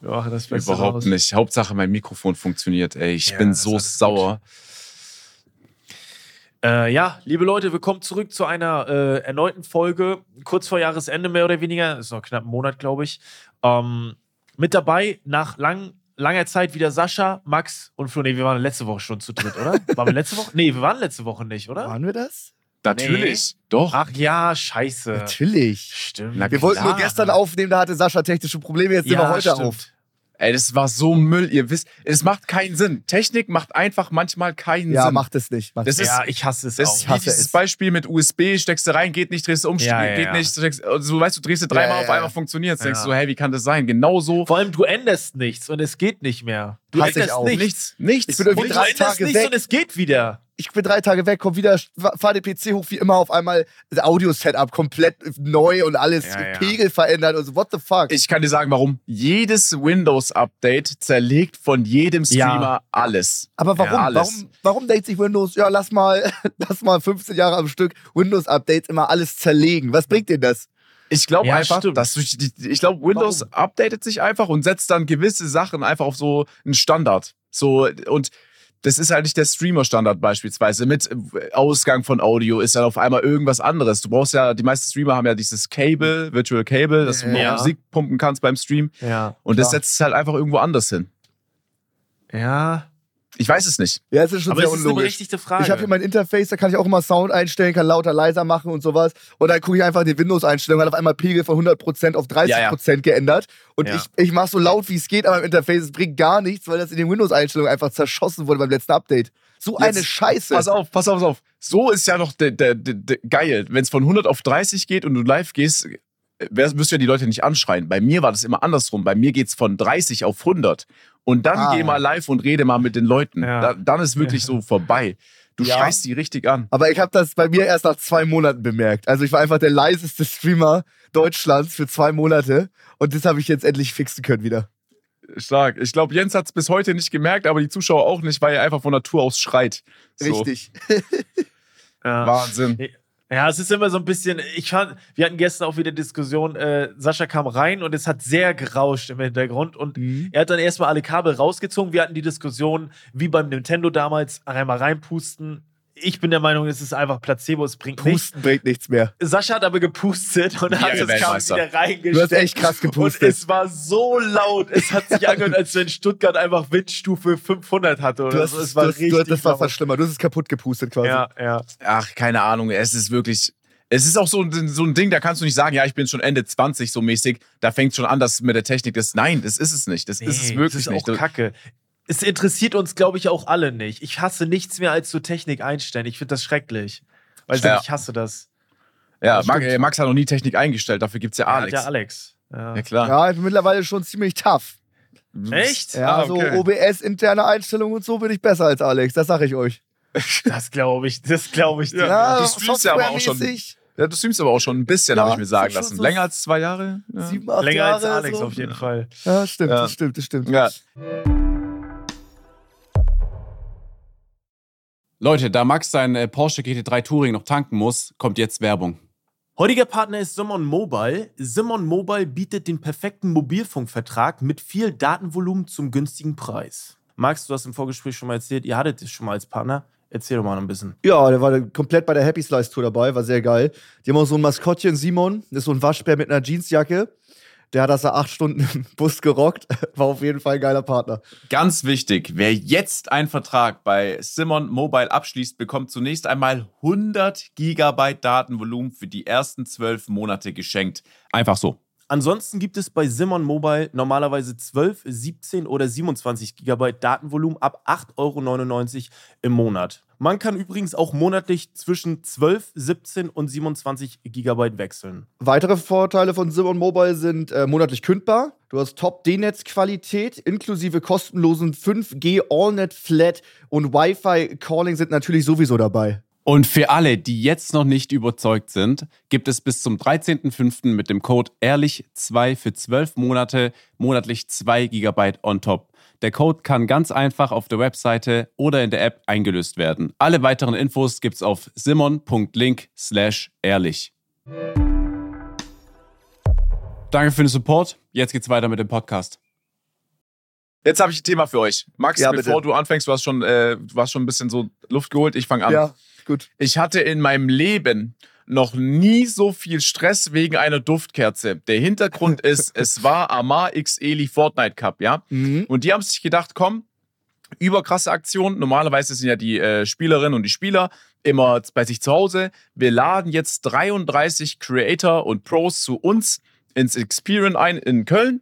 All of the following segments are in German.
Wir machen das Beste Überhaupt nicht. Hauptsache mein Mikrofon funktioniert. Ey, ich Ja, bin so sauer. Äh, ja, liebe Leute, willkommen zurück zu einer äh, erneuten Folge. Kurz vor Jahresende mehr oder weniger. Ist noch knapp ein Monat, glaube ich. Ähm, mit dabei nach lang, langer Zeit wieder Sascha, Max und Flo. Nee, wir waren letzte Woche schon zu dritt, oder? Waren wir letzte Woche? Nee, wir waren letzte Woche nicht, oder? Waren wir das? Natürlich. Doch. Ach ja, scheiße. Natürlich. Stimmt. Na, Wir wollten nur klar. gestern aufnehmen, da hatte Sascha technische Probleme, jetzt nehmen wir heute stimmt. auf. Ey, das war so Müll. Ihr wisst, es macht keinen Sinn. Technik macht einfach manchmal keinen Ja, Sinn. macht es nicht. Macht Das ist- Ja, ich hasse es Das auch. ist Ich wie hasse dieses es. Beispiel mit USB, steckst du rein, geht nicht, drehst du um, Ja, ja, geht ja. nicht, steckst, also, weißt du, drehst du dreimal Ja, ja, auf einmal ja. funktioniert, denkst Ja. du, hey, wie kann das sein? Genauso Vor allem, du änderst nichts und es geht nicht mehr. Du änderst auch. nichts. nichts, nichts. Ich bin irgendwie Und du drei änderst Tage nichts weg. und es geht wieder. Ich bin drei Tage weg, komm wieder, fahr den PC hoch wie immer auf einmal das Audio-Setup komplett neu und alles Ja, ja. Pegel verändert und so. What the fuck? ich kann dir sagen, warum. Jedes Windows-Update zerlegt von jedem Ja. Streamer alles. Aber warum? Ja, alles. warum, warum denkt sich Windows, ja, lass mal, lass mal 15 Jahre am Stück Windows-Updates immer alles zerlegen? Was bringt dir das? Ich glaube Ja, einfach, stimmt. dass die, ich glaube, Windows updatet sich einfach und setzt dann gewisse Sachen einfach auf so einen Standard. So, und das ist halt nicht der Streamer-Standard beispielsweise. Mit äh, Ausgang von Audio ist dann auf einmal irgendwas anderes. Du brauchst ja, die meisten Streamer haben ja dieses Cable, Virtual Cable, dass du Ja. Musik pumpen kannst beim Stream. Ja. Und das Klar. setzt es halt einfach irgendwo anders hin. Ja. Ich weiß es nicht. Ja, es ist schon Aber sehr es ist eine unlogisch. berechtigte Frage. Ich habe hier mein Interface, da kann ich auch immer Sound einstellen, kann lauter, leiser machen und sowas. Und dann gucke ich einfach die Windows-Einstellung, hat auf einmal Pegel von 100% auf 30% geändert. Und Ja. ich, ich mache so laut, wie es geht, aber im Interface, es bringt gar nichts, weil das in den Windows-Einstellungen einfach zerschossen wurde beim letzten Update. So Jetzt- eine Scheiße. Pass auf, pass auf, pass auf. So ist ja noch der, der, der, der, geil. Wenn es von 100 auf 30 geht und du live gehst, wirst du ja die Leute nicht anschreien. Bei mir war das immer andersrum. Bei mir geht's von 30 auf 100. Und dann Ah. geh mal live und rede mal mit den Leuten. Ja. Da, dann ist wirklich so vorbei. Du Ja. schreist die richtig an. Aber ich habe das bei mir erst nach zwei Monaten bemerkt. Also ich war einfach der leiseste Streamer Deutschlands für zwei Monate. Und das habe ich jetzt endlich fixen können wieder. Stark. Ich glaube, Jens hat's bis heute nicht gemerkt, aber die Zuschauer auch nicht, weil er einfach von Natur aus schreit. So. Richtig. ja. Wahnsinn. Ja, es ist immer so ein bisschen. Ich fand, wir hatten gestern auch wieder Diskussion. Äh, Sascha kam rein und es hat sehr gerauscht im Hintergrund und Mhm. er hat dann erstmal alle Kabel rausgezogen. Wir hatten die Diskussion, wie beim Nintendo damals, einmal reinpusten. Ich bin der Meinung, es ist einfach Placebo, es bringt nichts. Pusten bringt nichts mehr. Sascha hat aber gepustet und Ja, hat das Kabel wieder reingesteckt. Du hast echt krass gepustet. Und es war so laut. Es hat sich angehört, als wenn Stuttgart einfach Windstufe 500 hatte oder Du hast, so. Es du war hast, richtig du hast, das war laut. verschlimmert. Du hast es kaputt gepustet quasi. Ja, ja. Ach, keine Ahnung. Es ist wirklich. Es ist auch so, ein- so ein Ding, da kannst du nicht sagen, ja, ich bin schon Ende 20 so mäßig. Da fängt schon an, das mit der Technik. Das, nein, das ist es nicht. Das ist es Nee, wirklich das ist nicht. auch kacke. Es interessiert uns, glaube ich, auch alle nicht. Ich hasse nichts mehr als so Technik einstellen. Ich finde das schrecklich. Weil Ja. ich hasse das. Ja, Max, Max hat noch nie Technik eingestellt, dafür gibt's ja Ja, Alex. Der Alex. Ja. Ja, klar. Ja, ich bin mittlerweile schon ziemlich tough. Echt? Ja, Ah, so okay. OBS, interne Einstellungen und so bin ich besser als Alex. Das sage ich euch. Das glaube ich. Das glaube ich dir. Ja. du streamst ja aber auch schon. Ja, du streamst aber auch schon ein bisschen, Ja, habe ich mir sagen lassen. so Länger als zwei Jahre? Ja. Sieben, acht Länger Jahre. als Alex so. auf jeden Fall. Ja, stimmt, Ja. das stimmt, das stimmt. ja. Leute, da Max sein äh, Porsche GT3 Touring noch tanken muss, kommt jetzt Werbung. Heutiger Partner ist Simon Mobile. Simon Mobile bietet den perfekten Mobilfunkvertrag mit viel Datenvolumen zum günstigen Preis. Max, du hast im Vorgespräch schon mal erzählt, ihr hattet es schon mal als Partner. Erzähl doch mal noch ein bisschen. Ja, der war komplett bei der Happy Slice Tour dabei, war sehr geil. Die haben auch so ein Maskottchen, Simon, das ist so ein Waschbär mit einer Jeansjacke. Der hat das da acht Stunden im Bus gerockt. War auf jeden Fall ein geiler Partner. Ganz wichtig, wer jetzt einen Vertrag bei Simon Mobile abschließt, bekommt zunächst einmal 100 Gigabyte Datenvolumen für die ersten zwölf Monate geschenkt. Einfach so. Ansonsten gibt es bei Simon Mobile normalerweise 12, 17 oder 27 GB Datenvolumen ab 8,99 Euro im Monat. Man kann übrigens auch monatlich zwischen 12, 17 und 27 GB wechseln. Weitere Vorteile von Simon Mobile sind äh, monatlich kündbar. Du hast Top-D-Netz-Qualität inklusive kostenlosen 5G AllNet Flat und Wi-Fi-Calling sind natürlich sowieso dabei. Und für alle, die jetzt noch nicht überzeugt sind, gibt es bis zum 13.05. mit dem Code ehrlich2 für 12 Monate monatlich 2 GB on top. Der Code kann ganz einfach auf der Webseite oder in der App eingelöst werden. Alle weiteren Infos gibt's auf simon.link slash ehrlich. Danke für den Support. Jetzt geht's weiter mit dem Podcast. Jetzt habe ich ein Thema für euch. Max, Ja, bevor bitte. du anfängst, du hast schon, äh, du hast schon ein bisschen so Luft geholt. Ich fange an. Ja, gut. Ich hatte in meinem Leben noch nie so viel Stress wegen einer Duftkerze. Der Hintergrund ist, es war Amar X Eli Fortnite Cup, ja? Mhm. Und die haben sich gedacht, komm, überkrasse Aktion. Normalerweise sind ja die äh, Spielerinnen und die Spieler immer bei sich zu Hause. Wir laden jetzt 33 Creator und Pros zu uns ins Experience ein in Köln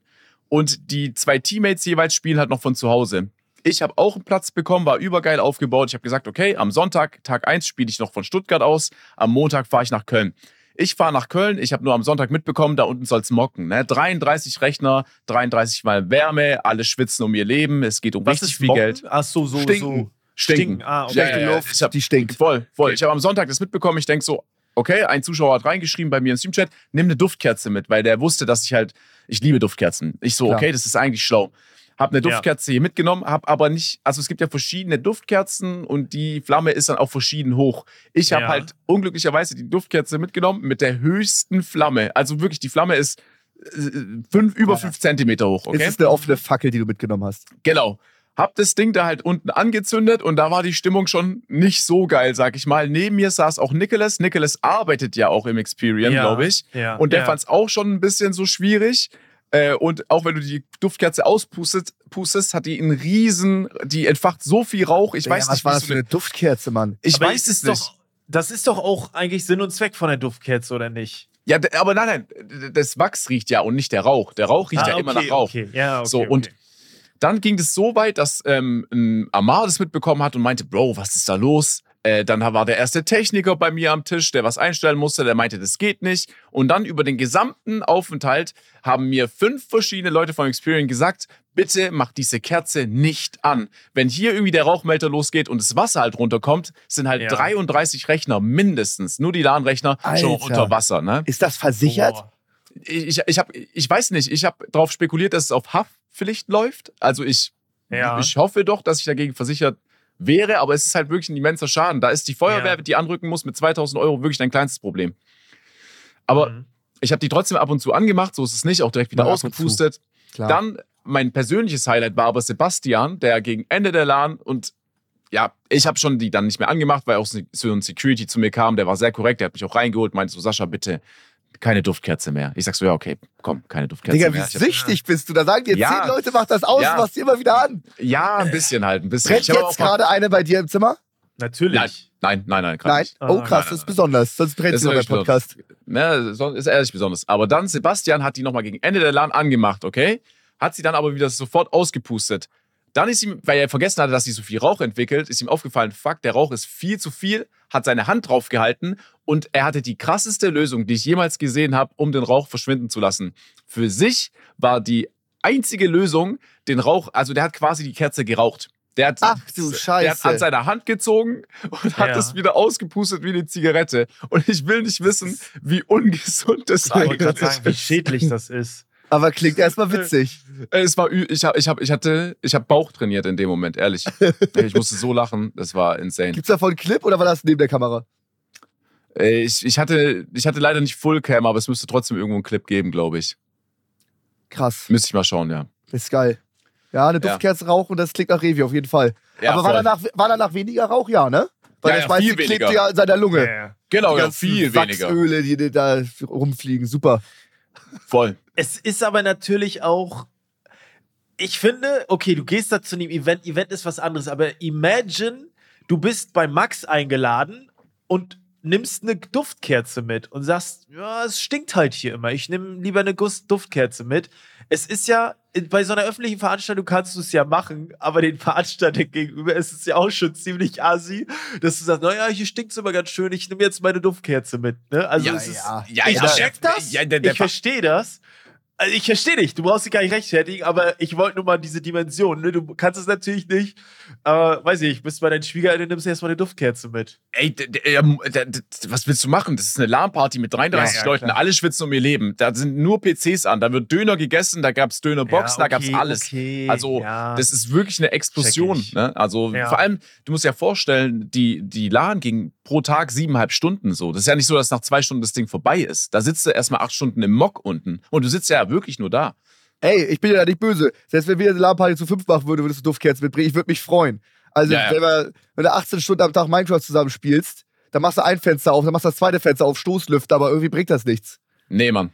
und die zwei Teammates jeweils spielen halt noch von zu Hause. Ich habe auch einen Platz bekommen, war übergeil aufgebaut. Ich habe gesagt, okay, am Sonntag, Tag 1, spiele ich noch von Stuttgart aus. Am Montag fahre ich nach Köln. Ich fahre nach Köln, ich habe nur am Sonntag mitbekommen, da unten soll es mocken. Ne? 33 Rechner, 33 Mal Wärme, alle schwitzen um ihr Leben, es geht um Was richtig ist viel Mocken? Geld. Ach so, so, Stinken. so. Stinken. Ah, okay. Ja, Ich hab- die stinkt. Voll, voll. Okay. Ich habe am Sonntag das mitbekommen. Ich denke so, okay, ein Zuschauer hat reingeschrieben bei mir im Streamchat, nimm eine Duftkerze mit, weil der wusste, dass ich halt, ich liebe Duftkerzen. Ich so, Klar. okay, das ist eigentlich schlau. Hab eine Ja. Duftkerze hier mitgenommen, hab aber nicht, also es gibt ja verschiedene Duftkerzen und die Flamme ist dann auch verschieden hoch. Ich habe Ja. halt unglücklicherweise die Duftkerze mitgenommen mit der höchsten Flamme. Also wirklich, die Flamme ist äh, fünf, über Ja. fünf Zentimeter hoch, okay? Es ist eine offene Fackel, die du mitgenommen hast. Genau. Hab das Ding da halt unten angezündet und da war die Stimmung schon nicht so geil, sag ich mal. Neben mir saß auch Nicholas. Nicholas arbeitet ja auch im Experian, Ja, glaube ich. ja, und der ja. fand es auch schon ein bisschen so schwierig. Äh, und auch wenn du die Duftkerze auspustest, pustest, hat die einen riesen, die entfacht so viel Rauch. Ich Digga, weiß was nicht, war wie das für eine, Duftkerze, Mann? ich Aber weiß es nicht. Doch, das ist doch auch eigentlich Sinn und Zweck von der Duftkerze, oder nicht? Ja, aber nein, nein, das Wachs riecht ja und nicht der Rauch. Der Rauch riecht ja immer nach Rauch. Ah, Okay. Ja, okay, So, und okay. Dann ging es so weit, dass ähm, ein Amar das mitbekommen hat und meinte, Bro, was ist da los? Äh, dann war der erste Techniker bei mir am Tisch, der was einstellen musste, der meinte, das geht nicht. Und dann über den gesamten Aufenthalt haben mir fünf verschiedene Leute vom Experian gesagt, bitte mach diese Kerze nicht an. Wenn hier irgendwie der Rauchmelder losgeht und das Wasser halt runterkommt, sind halt Ja. 33 Rechner mindestens, nur die LAN-Rechner schon unter Wasser. Ne? Ist das versichert? Boah. ich, ich, hab, ich weiß nicht, ich habe darauf spekuliert, dass es auf Haftpflicht läuft. Also ich, Ja. ich hoffe doch, dass ich dagegen versichert wäre, aber es ist halt wirklich ein immenser Schaden. Da ist die Feuerwehr, Ja. die anrücken muss, mit 2000 Euro wirklich dein kleinstes Problem. Aber Mhm. ich habe die trotzdem ab und zu angemacht, so ist es nicht, auch direkt wieder ausgepustet. Dann mein persönliches Highlight war aber Sebastian, der gegen Ende der LAN und ja, ich habe schon die dann nicht mehr angemacht, weil auch so ein Security zu mir kam, der war sehr korrekt, der hat mich auch reingeholt, meinte so, Sascha, bitte keine Duftkerze mehr. Ich sag so, ja, okay, komm, keine Duftkerze Digga, wie mehr. Ich hab, süchtig bist du. Da sagen dir Ja. zehn Leute, mach das aus, Ja. machst dir immer wieder an. ja, ein bisschen halt, ein bisschen. Brennt hab jetzt gerade eine bei dir im Zimmer? Natürlich. Nein, nein, nein, nein, nicht. Oh, Ah, krass, nein, das ist nein. besonders. Sonst brennt Das sie wirklich Podcast. Ne, ist ehrlich besonders. Aber dann, Sebastian hat die nochmal gegen Ende der LAN angemacht, okay? Hat sie dann aber wieder sofort ausgepustet. Dann ist ihm, weil er vergessen hatte, dass sie so viel Rauch entwickelt, ist ihm aufgefallen, fuck, der Rauch ist viel zu viel, hat seine Hand drauf gehalten und er hatte die krasseste Lösung, die ich jemals gesehen habe, um den Rauch verschwinden zu lassen. Für sich war die einzige Lösung, den Rauch, also der hat quasi die Kerze geraucht. Der hat, Ach du Der Scheiße. hat an seiner Hand gezogen und hat Ja. es wieder ausgepustet wie eine Zigarette. Und ich will nicht wissen, wie ungesund das eigentlich sagen, wie ist. schädlich das ist. Aber klingt erstmal witzig. Es war, ich, hab, ich, hab, ich hatte, ich habe Bauch trainiert in dem Moment, ehrlich. ich musste so lachen, das war insane. Gibt's davon einen Clip oder war das neben der Kamera? Äh, Ich, ich, hatte, ich hatte leider nicht Fullcam, aber es müsste trotzdem irgendwo einen Clip geben, glaube ich. Krass. Müsste ich mal schauen, ja. Ist geil. Ja, eine Ja. Duftkerze rauchen, das klingt nach Revi auf jeden Fall. ja Aber war danach, war danach weniger Rauch? Ja, ne? Weil Ja, der ja, Schweiß klebt ja in seiner Lunge. Ja. Genau, Die ja, viel weniger. Wachsöle, die da rumfliegen. Super. Voll. Es ist aber natürlich auch. Ich finde, okay, du gehst da zu einem Event. Event ist was anderes, aber imagine, du bist bei Max eingeladen und nimmst eine Duftkerze mit und sagst, ja, es stinkt halt hier immer. Ich nehme lieber eine Guss Duftkerze mit. Es ist ja, bei so einer öffentlichen Veranstaltung kannst du es ja machen, aber den Veranstaltern gegenüber ist es ja auch schon ziemlich assi, dass du sagst, naja, hier stinkt es immer ganz schön, ich nehme jetzt meine Duftkerze mit. Ne? Also Ja, es ist, ja. Ja, ich ja, check das. ja, der- der ich verstehe das. Also ich verstehe dich. Du brauchst dich gar nicht rechtfertigen, aber ich wollte nur mal diese Dimension. Ne? Du kannst es natürlich nicht. Äh, weiß ich, bist bei deinen Schwiegereltern, nimmst du erstmal eine Duftkerze mit. Ey, was willst du machen? Das ist eine LAN-Party mit 33 Ja, ja, Leuten, klar. alle schwitzen um ihr Leben. Da sind nur PCs an, da wird Döner gegessen, da gab's Dönerboxen, da gab's alles. Okay, Also, ja. Das ist wirklich eine Explosion. Ne? Also Ja. vor allem, du musst dir ja vorstellen, die, die LAN ging pro Tag siebeneinhalb Stunden so. Das ist ja nicht so, dass nach zwei Stunden das Ding vorbei ist. Da sitzt du erstmal acht Stunden im Mock unten und du sitzt ja wirklich nur da. Ey, ich bin ja nicht böse. Selbst wenn wir eine LAN-Party zu fünf machen würden, würdest du Duftkerzen mitbringen. Ich würde mich freuen. Also, Ja, ja. Wenn, wir, wenn du 18 Stunden am Tag Minecraft zusammen spielst, dann machst du ein Fenster auf, dann machst du das zweite Fenster auf Stoßlüfter, aber irgendwie bringt das nichts. Nee, Mann.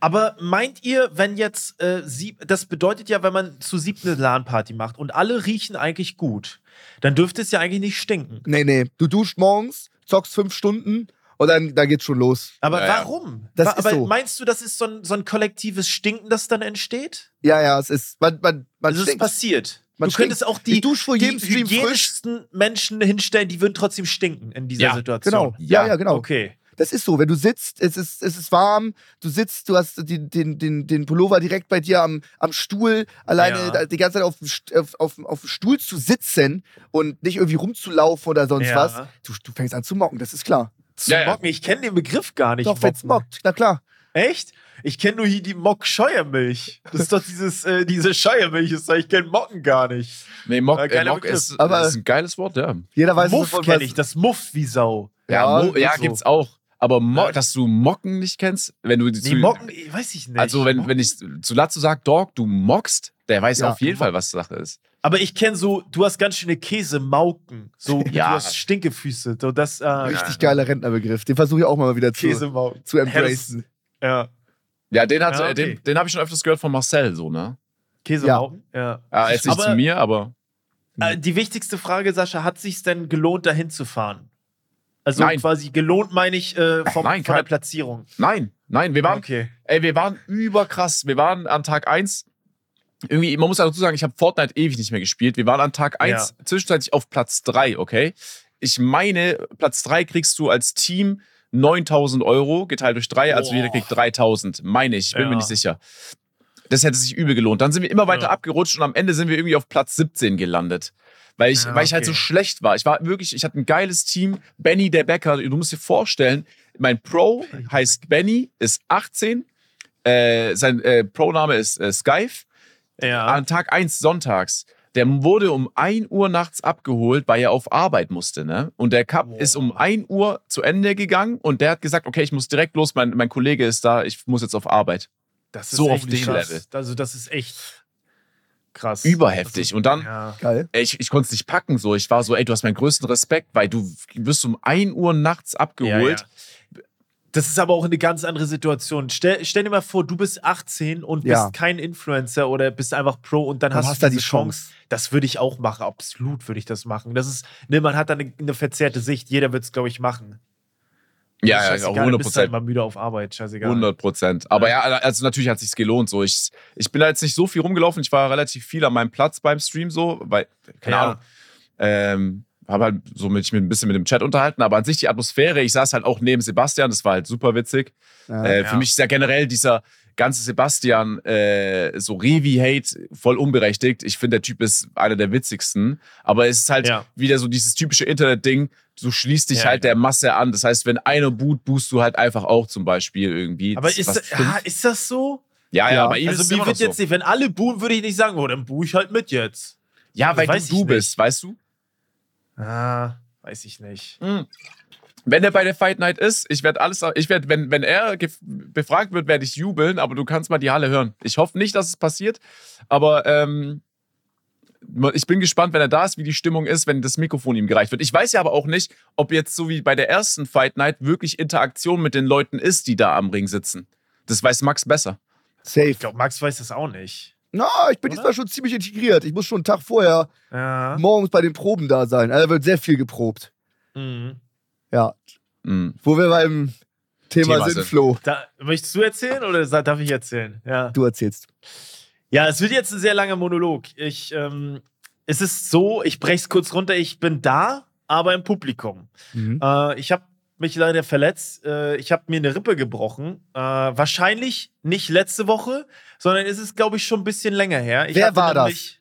Aber meint ihr, wenn jetzt äh, sieb, das bedeutet ja, wenn man zu siebt eine LAN-Party macht und alle riechen eigentlich gut, dann dürfte es ja eigentlich nicht stinken. Nee, nee. Du duscht morgens, zockst fünf Stunden und dann, dann geht's schon los. Aber Ja, ja. warum? Das Wa- ist aber so. meinst du, das ist so ein, so ein kollektives Stinken, das dann entsteht? Ja, ja, es ist. Man, man, man Das ist stinkt. passiert. Man du könntest auch die, die Stream frisch. hygienischsten Menschen hinstellen, die würden trotzdem stinken in dieser Ja, Situation. Genau. Ja, Ja, ja, genau. Okay. Das ist so, wenn du sitzt, es ist, es ist warm, du sitzt, du hast den, den, den, den Pullover direkt bei dir am, am Stuhl, alleine Ja. die ganze Zeit auf, auf, auf, auf dem Stuhl zu sitzen und nicht irgendwie rumzulaufen oder sonst Ja. was. Du, du fängst an zu mocken, das ist klar. Zu Ja, mocken, ich kenne den Begriff gar nicht. Doch, wenn's Mocken. mockt, na klar. Echt? Ich kenne nur hier die Mock-Scheuermilch. Das ist doch dieses, äh, diese Scheuermilch. Ist, ich kenne Mocken gar nicht. Nee, Mock, äh, geiler Mock ist, Aber- ist ein geiles Wort, ja. Jeder weiß Muff kenne ich. Das mufft wie Sau. Ja, Ja, ja so. gibt's auch. Aber Mo Ja. dass du Mocken nicht kennst, wenn du Nee, zu, Mocken, weiß ich nicht. also wenn, wenn ich zu Lazzo sag, Dog, du mockst, der weiß Ja. auf jeden Fall, was Sache ist. Aber ich kenne so, du hast ganz schöne Käsemauken. So, Ja. du hast Stinkefüße. So, das, äh, Richtig geiler Rentnerbegriff. Den versuche ich auch mal wieder zu, Käsemauken. zu embracen. Ja. Ja, den, hat, Ja, äh, okay. den, den habe ich schon öfters gehört von Marcel, so, ne? Käsemauken? Ja. Ja, jetzt nicht Aber- zu mir, aber Äh, die wichtigste Frage, Sascha, hat sich denn gelohnt, dahin zu fahren? Also Nein. quasi gelohnt, meine ich, äh, vom, Nein, von der Platzierung. nein, nein, wir waren, Okay. ey, wir waren überkrass. Wir waren an Tag 1, irgendwie, man muss dazu sagen, ich habe Fortnite ewig nicht mehr gespielt. Wir waren an Tag 1 zwischenzeitlich auf Platz 3, okay? Ich meine, Platz 3 kriegst du als Team 9000 Euro geteilt durch 3, also Boah. jeder kriegt 3000, meine ich, ich bin Ja. mir nicht sicher. Das hätte sich übel gelohnt. Dann sind wir immer weiter Ja. abgerutscht und am Ende sind wir irgendwie auf Platz 17 gelandet. Weil ich, Ja, weil ich halt so schlecht war. Ich war wirklich, ich hatte ein geiles Team. Benny, der Bäcker, du musst dir vorstellen, mein Pro heißt Benny, ist 18. Äh, sein äh, Pro-Name ist äh, Skype. Ja. An Tag 1 sonntags. Der wurde um 1 Uhr nachts abgeholt, weil er auf Arbeit musste. Ne? Und der Cup Boah. ist um 1 Uhr zu Ende gegangen und der hat gesagt, okay, ich muss direkt los, mein, mein Kollege ist da, ich muss jetzt auf Arbeit. Das so auf dem krass. Level. Also, das ist echt krass. Überheftig. Und dann, Ja. Ey, ich, ich konnte es nicht packen. So. Ich war so, ey, du hast meinen größten Respekt, weil du wirst um 1 Uhr nachts abgeholt. Ja, ja. Das ist aber auch eine ganz andere Situation. Stell, stell dir mal vor, du bist 18 und bist kein Influencer oder bist einfach Pro und dann, Dann hast, hast du die Chance. Das würde ich auch machen. Absolut würde ich das machen. Das ist, ne, man hat da eine, eine verzerrte Sicht. Jeder wird es, glaube ich, machen. Ja, ja, du 100 bist halt Prozent. mal müde auf Arbeit. Scheißegal. 100 Prozent. Aber ja, also natürlich hat sich's gelohnt. So, ich, ich bin da jetzt nicht so viel rumgelaufen. Ich war relativ viel an meinem Platz beim Stream so, weil keine Ja. Ahnung. Ähm, habe halt so mich mit, ein bisschen mit dem Chat unterhalten, aber an sich die Atmosphäre. Ich saß halt auch neben Sebastian. Das war halt super witzig. Ja. Äh, Ja. Für mich ist ja generell dieser ganze Sebastian äh, so Revi-Hate voll unberechtigt. Ich finde, der Typ ist einer der witzigsten. Aber es ist halt Ja. wieder so dieses typische Internet-Ding. Du schließt dich Ja, halt ja. der Masse an. Das heißt, wenn einer boot, boost du halt einfach auch zum Beispiel irgendwie. Aber ist, was das, ja, ist das so? ja, ja, Ja. bei ihm ist Also es mir wird so. jetzt nicht, wenn alle buhen, würde ich nicht sagen, oh, dann buhe ich halt mit jetzt. Ja, das weil weiß du ich du bist, nicht. weißt du? Ah, weiß ich nicht. Wenn er bei der Fight Night ist, ich werde alles, ich werde, wenn, wenn er befragt wird, werde ich jubeln, aber du kannst mal die Halle hören. Ich hoffe nicht, dass es passiert, aber ähm, ich bin gespannt, wenn er da ist, wie die Stimmung ist, wenn das Mikrofon ihm gereicht wird. Ich weiß ja aber auch nicht, ob jetzt so wie bei der ersten Fight Night wirklich Interaktion mit den Leuten ist, die da am Ring sitzen. Das weiß Max besser. Safe. Ich glaube, Max weiß das auch nicht. Na, ich bin Oder? diesmal schon ziemlich integriert. Ich muss schon einen Tag vorher Ja. morgens bei den Proben da sein. Also wird sehr viel geprobt. Mhm. Ja. Mhm. Wo wir beim Thema, Thema sind. Flo. Da, möchtest du erzählen oder darf ich erzählen? Ja. Du erzählst. Ja, es wird jetzt ein sehr langer Monolog. Ich, ähm, es ist so, ich breche es kurz runter, ich bin da, aber im Publikum. Mhm. Äh, ich habe mich leider verletzt. Äh, ich habe mir eine Rippe gebrochen. Äh, wahrscheinlich nicht letzte Woche, sondern es ist, glaube ich, schon ein bisschen länger her. Ich Wer war das? nämlich-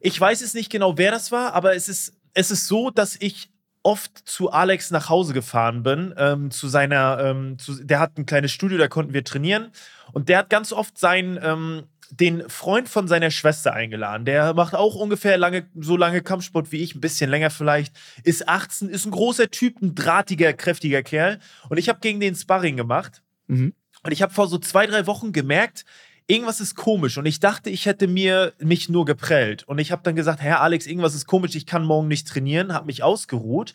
Ich weiß es nicht genau, wer das war, aber es ist, es ist so, dass ich oft zu Alex nach Hause gefahren bin, ähm, zu seiner, ähm, zu, der hat ein kleines Studio, da konnten wir trainieren und der hat ganz oft seinen, ähm, den Freund von seiner Schwester eingeladen. Der macht auch ungefähr lange, so lange Kampfsport wie ich, ein bisschen länger vielleicht, ist 18, ist ein großer Typ, ein drahtiger, kräftiger Kerl und ich habe gegen den Sparring gemacht Mhm. Und ich habe vor so zwei, drei Wochen gemerkt, irgendwas ist komisch. Und ich dachte, ich hätte mir mich nur geprellt. Und ich habe dann gesagt, Herr Alex, irgendwas ist komisch, ich kann morgen nicht trainieren, habe mich ausgeruht.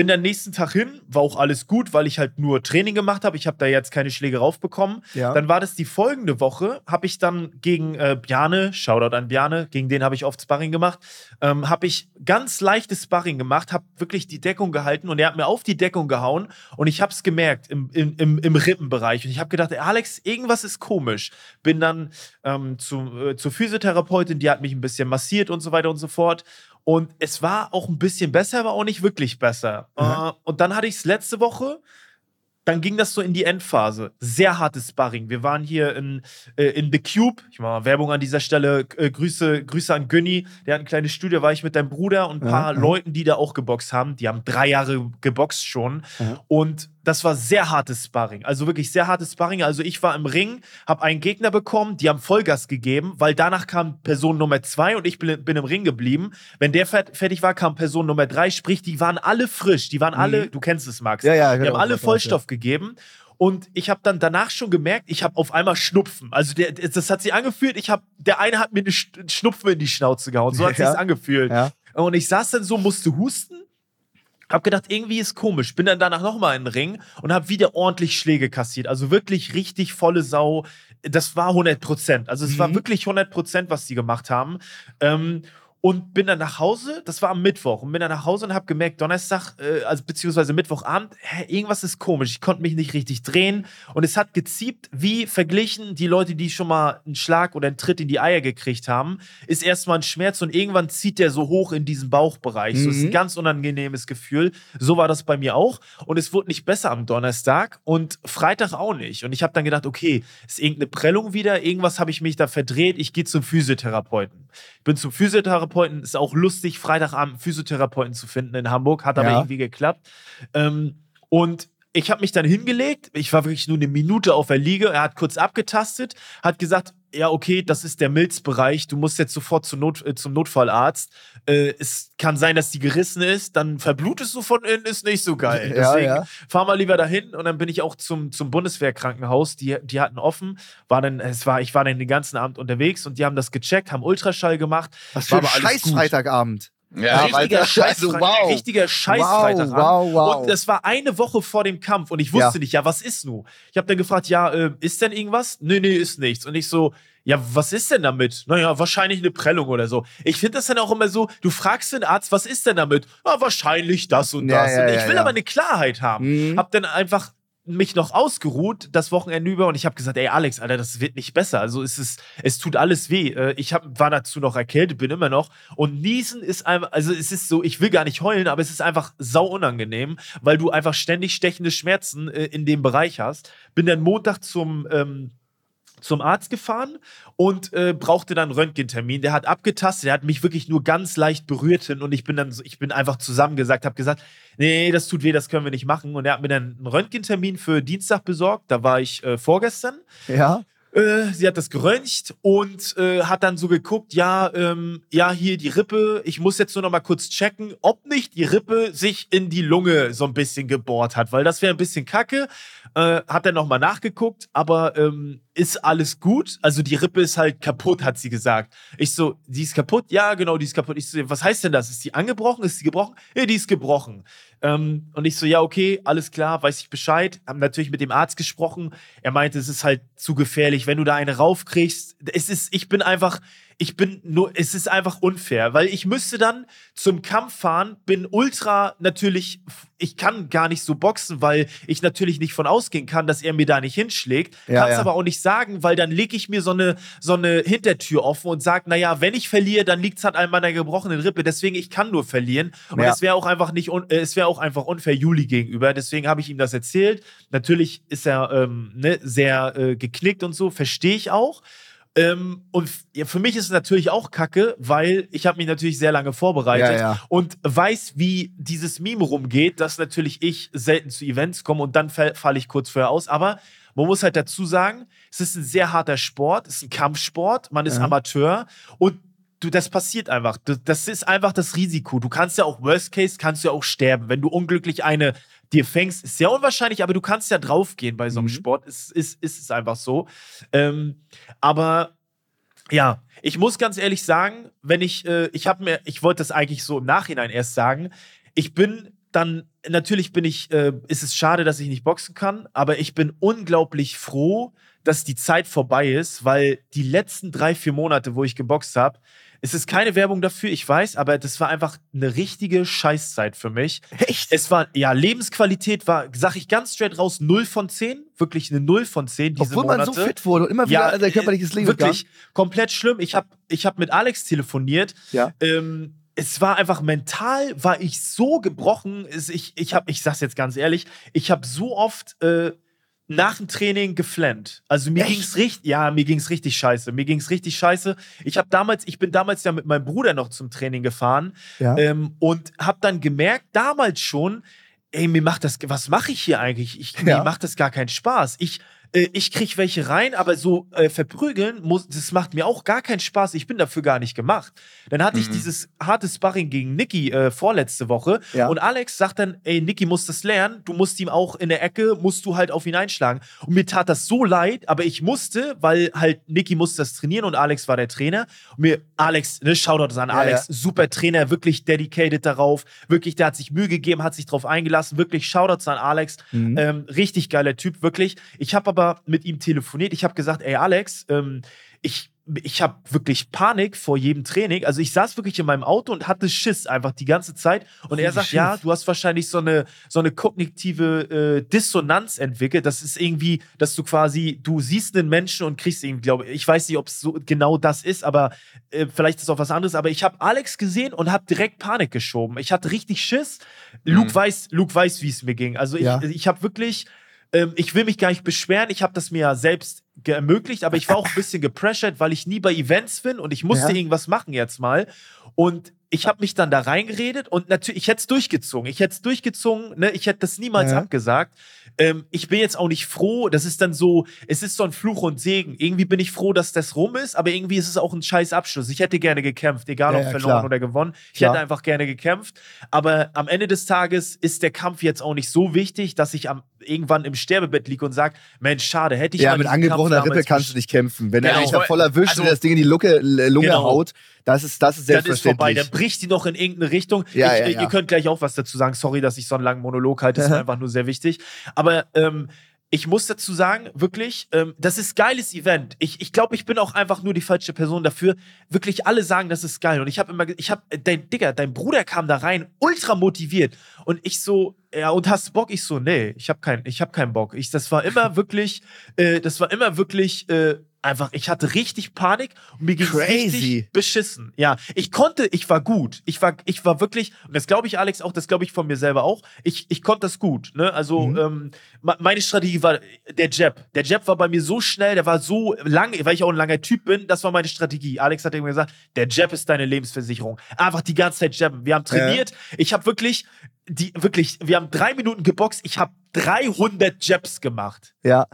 Bin dann nächsten Tag hin, war auch alles gut, weil ich halt nur Training gemacht habe. Ich habe da jetzt keine Schläge raufbekommen. Ja. Dann war das die folgende Woche, habe ich dann gegen äh, Bjane, Shoutout an Bjane, gegen den habe ich oft Sparring gemacht, ähm, habe ich ganz leichtes Sparring gemacht, habe wirklich die Deckung gehalten und er hat mir auf die Deckung gehauen und ich habe es gemerkt im, im, im, Rippenbereich. Und ich habe gedacht, Alex, irgendwas ist komisch. Bin dann ähm, zu, äh, zur Physiotherapeutin, die hat mich ein bisschen massiert und so weiter und so fort. Und es war auch ein bisschen besser, aber auch nicht wirklich besser. Äh, und dann hatte ich es letzte Woche. Dann ging das so in die Endphase. Sehr hartes Sparring. Wir waren hier in, äh, in The Cube. Ich mache mal Werbung an dieser Stelle. Äh, Grüße, Grüße an Günni. Der hat ein kleines Studio. War ich mit deinem Bruder und ein paar ja. Leuten, die da auch geboxt haben. Die haben drei Jahre geboxt schon. Ja. Und das war sehr hartes Sparring. Also wirklich sehr hartes Sparring. Also ich war im Ring, habe einen Gegner bekommen, die haben Vollgas gegeben, weil danach kam Person Nummer zwei und ich bin, bin im Ring geblieben. Wenn der fer- fertig war, kam Person Nummer drei. Sprich, die waren alle frisch. Die waren alle, du kennst es, Max. Mhm. Ja, ja, Die haben alle Vollstoff gegeben. Und ich habe dann danach schon gemerkt, ich habe auf einmal Schnupfen. Also der, das hat sich angefühlt, ich habe, der eine hat mir eine Sch- Schnupfen in die Schnauze gehauen. So hat Ja. sich's angefühlt. Ja. Und ich saß dann so, musste husten. Hab gedacht, irgendwie ist komisch. Bin dann danach nochmal in den Ring und hab wieder ordentlich Schläge kassiert. Also wirklich richtig volle Sau. Das war 100 Prozent. Also es war Mhm. wirklich 100 Prozent, was die gemacht haben. Ähm, und bin dann nach Hause, das war am Mittwoch, und bin dann nach Hause und habe gemerkt, Donnerstag, äh, also beziehungsweise Mittwochabend, hä, irgendwas ist komisch. Ich konnte mich nicht richtig drehen und es hat geziebt, wie verglichen die Leute, die schon mal einen Schlag oder einen Tritt in die Eier gekriegt haben, ist erstmal ein Schmerz und irgendwann zieht der so hoch in diesen Bauchbereich. So ist ein Mhm. ganz unangenehmes Gefühl. So war das bei mir auch und es wurde nicht besser am Donnerstag und Freitag auch nicht. Und ich habe dann gedacht, okay, ist irgendeine Prellung wieder, irgendwas habe ich mich da verdreht, ich gehe zum Physiotherapeuten. Ich bin zum Physiotherapeuten, ist auch lustig, Freitagabend Physiotherapeuten zu finden in Hamburg, hat aber Ja. irgendwie geklappt. Ähm, und ich habe mich dann hingelegt, ich war wirklich nur eine Minute auf der Liege, er hat kurz abgetastet, hat gesagt, ja, okay, das ist der Milzbereich, du musst jetzt sofort zum, Not, äh, zum Notfallarzt. Äh, es kann sein, dass die gerissen ist, dann verblutest du von innen, ist nicht so geil. Ja, Deswegen ja. fahr mal lieber dahin und dann bin ich auch zum, zum Bundeswehrkrankenhaus, die, die hatten offen, war dann, es war, ich war dann den ganzen Abend unterwegs und die haben das gecheckt, haben Ultraschall gemacht. Was für War ein aber alles scheiß. Freitagabend. Ja, richtiger Scheiß, also wow. richtiger Scheiß Wow, wow, wow. Und das war eine Woche vor dem Kampf und ich wusste Ja. nicht, ja, was ist nun? Ich habe dann gefragt, ja, äh, ist denn irgendwas? Nee, nee, ist nichts. Und ich so, ja, was ist denn damit? Naja, wahrscheinlich eine Prellung oder so. Ich finde das dann auch immer so, du fragst den Arzt, was ist denn damit? Ja, wahrscheinlich das und Ja, das. ja, und ich will aber eine Klarheit haben. Mhm. Hab dann einfach mich noch ausgeruht das Wochenende über und ich habe gesagt, ey Alex, Alter, das wird nicht besser. Also es ist, es tut alles weh. Äh, Ich hab, war dazu noch erkältet, bin immer noch. Und Niesen ist einfach, also es ist so, ich will gar nicht heulen, aber es ist einfach sau unangenehm, weil du einfach ständig stechende Schmerzen äh, in dem Bereich hast. Bin dann Montag zum ähm, zum Arzt gefahren und äh, brauchte dann einen Röntgentermin. Der hat abgetastet, der hat mich wirklich nur ganz leicht berührt hin und ich bin dann ich bin einfach zusammengesagt, habe gesagt, nee, das tut weh, das können wir nicht machen. Und er hat mir dann einen Röntgentermin für Dienstag besorgt. Da war ich äh, vorgestern. Ja. Äh, sie hat das geröntgt und äh, hat dann so geguckt, ja, ähm, ja, hier die Rippe, ich muss jetzt nur noch mal kurz checken, ob nicht die Rippe sich in die Lunge so ein bisschen gebohrt hat, weil das wäre ein bisschen kacke. Äh, hat dann noch mal nachgeguckt, aber ähm, ist alles gut? Also die Rippe ist halt kaputt, hat sie gesagt. Ich so, die ist kaputt? Ja, genau, die ist kaputt. Ich so, was heißt denn das? Ist die angebrochen? Ist die gebrochen? Ja, die ist gebrochen. Ähm, und ich so, ja, okay, alles klar, weiß ich Bescheid. Haben natürlich mit dem Arzt gesprochen. Er meinte, es ist halt zu gefährlich, wenn du da eine raufkriegst. Es ist, ich bin einfach, ich bin nur, es ist einfach unfair, weil ich müsste dann zum Kampf fahren, bin ultra natürlich, ich kann gar nicht so boxen, weil ich natürlich nicht von ausgehen kann, dass er mir da nicht hinschlägt. Ja, Kann's ja. aber auch nicht sagen, weil dann lege ich mir so eine, so eine Hintertür offen und sage, naja, wenn ich verliere, dann liegt es halt an meiner gebrochenen Rippe. Deswegen, ich kann nur verlieren. Und Ja. es wäre auch einfach nicht, äh, es wäre auch einfach unfair Juli gegenüber. Deswegen habe ich ihm das erzählt. Natürlich ist er ähm, ne, sehr äh, geknickt und so, verstehe ich auch. Ähm, und ja, für mich ist es natürlich auch kacke, weil ich habe mich natürlich sehr lange vorbereitet Ja, ja. und weiß, wie dieses Meme rumgeht, dass natürlich ich selten zu Events komme und dann fall- falle ich kurz vorher aus. Aber man muss halt dazu sagen, es ist ein sehr harter Sport, es ist ein Kampfsport, man ist Ja. Amateur und du, das passiert einfach. Das ist einfach das Risiko. Du kannst ja auch, Worst Case, kannst du ja auch sterben. Wenn du unglücklich eine dir fängst, ist sehr unwahrscheinlich, aber du kannst ja draufgehen bei so einem Mhm. Sport. Ist, ist, ist es einfach so. Ähm, aber ja, ich muss ganz ehrlich sagen, wenn ich, äh, ich habe mir, ich wollte das eigentlich so im Nachhinein erst sagen, ich bin dann, natürlich bin ich, äh, ist es schade, dass ich nicht boxen kann, aber ich bin unglaublich froh, dass die Zeit vorbei ist, weil die letzten drei, vier Monate, wo ich geboxt habe, es ist keine Werbung dafür, ich weiß, aber das war einfach eine richtige Scheißzeit für mich. Echt? Es war, ja, Lebensqualität war, sag ich ganz straight raus, 0 von 10. Wirklich eine 0 von 10 diese Obwohl man Monate. so fit wurde und immer wieder sein körperliches Leben Wirklich komplett schlimm. Ich habe ich hab mit Alex telefoniert. Ja. Ähm, es war einfach mental, war ich so gebrochen. Ich, ich, hab, ich sag's jetzt ganz ehrlich, ich habe so oft äh, nach dem Training geflennt. Also mir Echt? ging's richtig, ja, mir ging's richtig scheiße. Mir ging's richtig scheiße. Ich habe damals, ich bin damals ja mit meinem Bruder noch zum Training gefahren Ja. ähm, und habe dann gemerkt, damals schon, ey, mir macht das, was mache ich hier eigentlich? Ich, Ja. Mir macht das gar keinen Spaß. Ich, äh, ich krieg welche rein, aber so äh, verprügeln, muss, das macht mir auch gar keinen Spaß. Ich bin dafür gar nicht gemacht. Dann hatte ich Mhm. dieses harte Sparring gegen Niki äh, vorletzte Woche Ja. und Alex sagt dann, ey, Niki muss das lernen, du musst ihm auch in der Ecke, musst du halt auf ihn einschlagen. Und mir tat das so leid, aber ich musste, weil halt Niki musste das trainieren und Alex war der Trainer. Und mir, Alex, ne, Shoutout an Ja, Alex, super Trainer, wirklich dedicated darauf, wirklich, der hat sich Mühe gegeben, hat sich drauf eingelassen, wirklich Shoutouts an Alex, Mhm. ähm, richtig geiler Typ, wirklich. Ich habe aber mit ihm telefoniert. Ich habe gesagt, ey Alex, ähm, ich, ich habe wirklich Panik vor jedem Training. Also ich saß wirklich in meinem Auto und hatte Schiss einfach die ganze Zeit. Und er Holy sagt, shit. ja, du hast wahrscheinlich so eine, so eine kognitive äh, Dissonanz entwickelt. Das ist irgendwie, dass du quasi, du siehst einen Menschen und kriegst ihn, glaube ich. Ich weiß nicht, ob es so genau das ist, aber äh, vielleicht ist es auch was anderes. Aber ich habe Alex gesehen und habe direkt Panik geschoben. Ich hatte richtig Schiss. Luke Mhm. weiß, Luke weiß, wie es mir ging. Also ich, Ja. ich habe wirklich, ähm, ich will mich gar nicht beschweren. Ich habe das mir ja selbst ermöglicht, aber ich war auch ein bisschen gepressured, weil ich nie bei Events bin und ich musste Ja. irgendwas machen jetzt mal. Und ich habe mich dann da reingeredet und natürlich, ich hätte es durchgezogen. Ich hätte es durchgezogen, ne? ich hätte das niemals Ja. abgesagt. Ähm, ich bin jetzt auch nicht froh, das ist dann so, es ist so ein Fluch und Segen. Irgendwie bin ich froh, dass das rum ist, aber irgendwie ist es auch ein scheiß Abschluss. Ich hätte gerne gekämpft, egal Ja, ob ja, verloren klar. oder gewonnen. Ich Klar. hätte einfach gerne gekämpft. Aber am Ende des Tages ist der Kampf jetzt auch nicht so wichtig, dass ich am, irgendwann im Sterbebett liege und sage, Mensch, schade, hätte ich ja, mal mit angebrochener Rippe kannst du nicht kämpfen. Wenn er Genau. dich da voll erwischt Also- und das Ding in die Lunge, Lunge Genau. haut, das ist, das ist dann ist vorbei, selbstverständlich. dann bricht die noch in irgendeine Richtung. Ja, ich, ja, ja. Ihr könnt gleich auch was dazu sagen. Sorry, dass ich so einen langen Monolog halte, das ist einfach nur sehr wichtig. Aber ähm, ich muss dazu sagen, wirklich, ähm, das ist geiles Event. Ich, ich glaube, ich bin auch einfach nur die falsche Person dafür. Wirklich alle sagen, das ist geil. Und ich habe immer, ich habe, dein Digga, dein Bruder kam da rein, ultra motiviert. Und ich so, ja, und hast du Bock? Ich so, nee, ich habe keinen, ich habe keinen Bock. Ich, das war immer wirklich, äh, das war immer wirklich, äh, einfach, ich hatte richtig Panik und mir ging richtig beschissen. Ja, ich konnte, ich war gut. Ich war, ich war wirklich, und das glaube ich, Alex, auch, das glaube ich von mir selber auch. Ich, ich konnte das gut. Ne? Also, Mhm. ähm, meine Strategie war der Jab. Der Jab war bei mir so schnell, der war so lang, weil ich auch ein langer Typ bin. Das war meine Strategie. Alex hat immer gesagt, der Jab ist deine Lebensversicherung. Einfach die ganze Zeit jabben. Wir haben trainiert. Ich habe wirklich, die, wirklich, wir haben drei Minuten geboxt. Ich habe 300 Jabs gemacht. ja.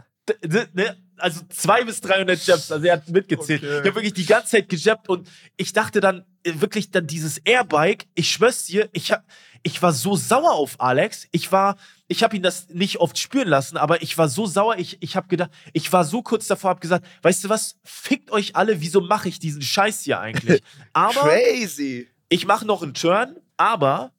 D- ne? Also zwei bis 300 Jabs, also er hat mitgezählt. Okay. Ich habe wirklich die ganze Zeit gejabbt und ich dachte dann äh, wirklich dann dieses Airbike, ich schwör's dir, ich, hab, ich war so sauer auf Alex. Ich war, ich habe ihn das nicht oft spüren lassen, aber ich war so sauer, ich, ich habe gedacht, ich war so kurz davor, habe gesagt, weißt du was, fickt euch alle, wieso mache ich diesen Scheiß hier eigentlich? Aber Crazy. ich mache noch einen Turn, aber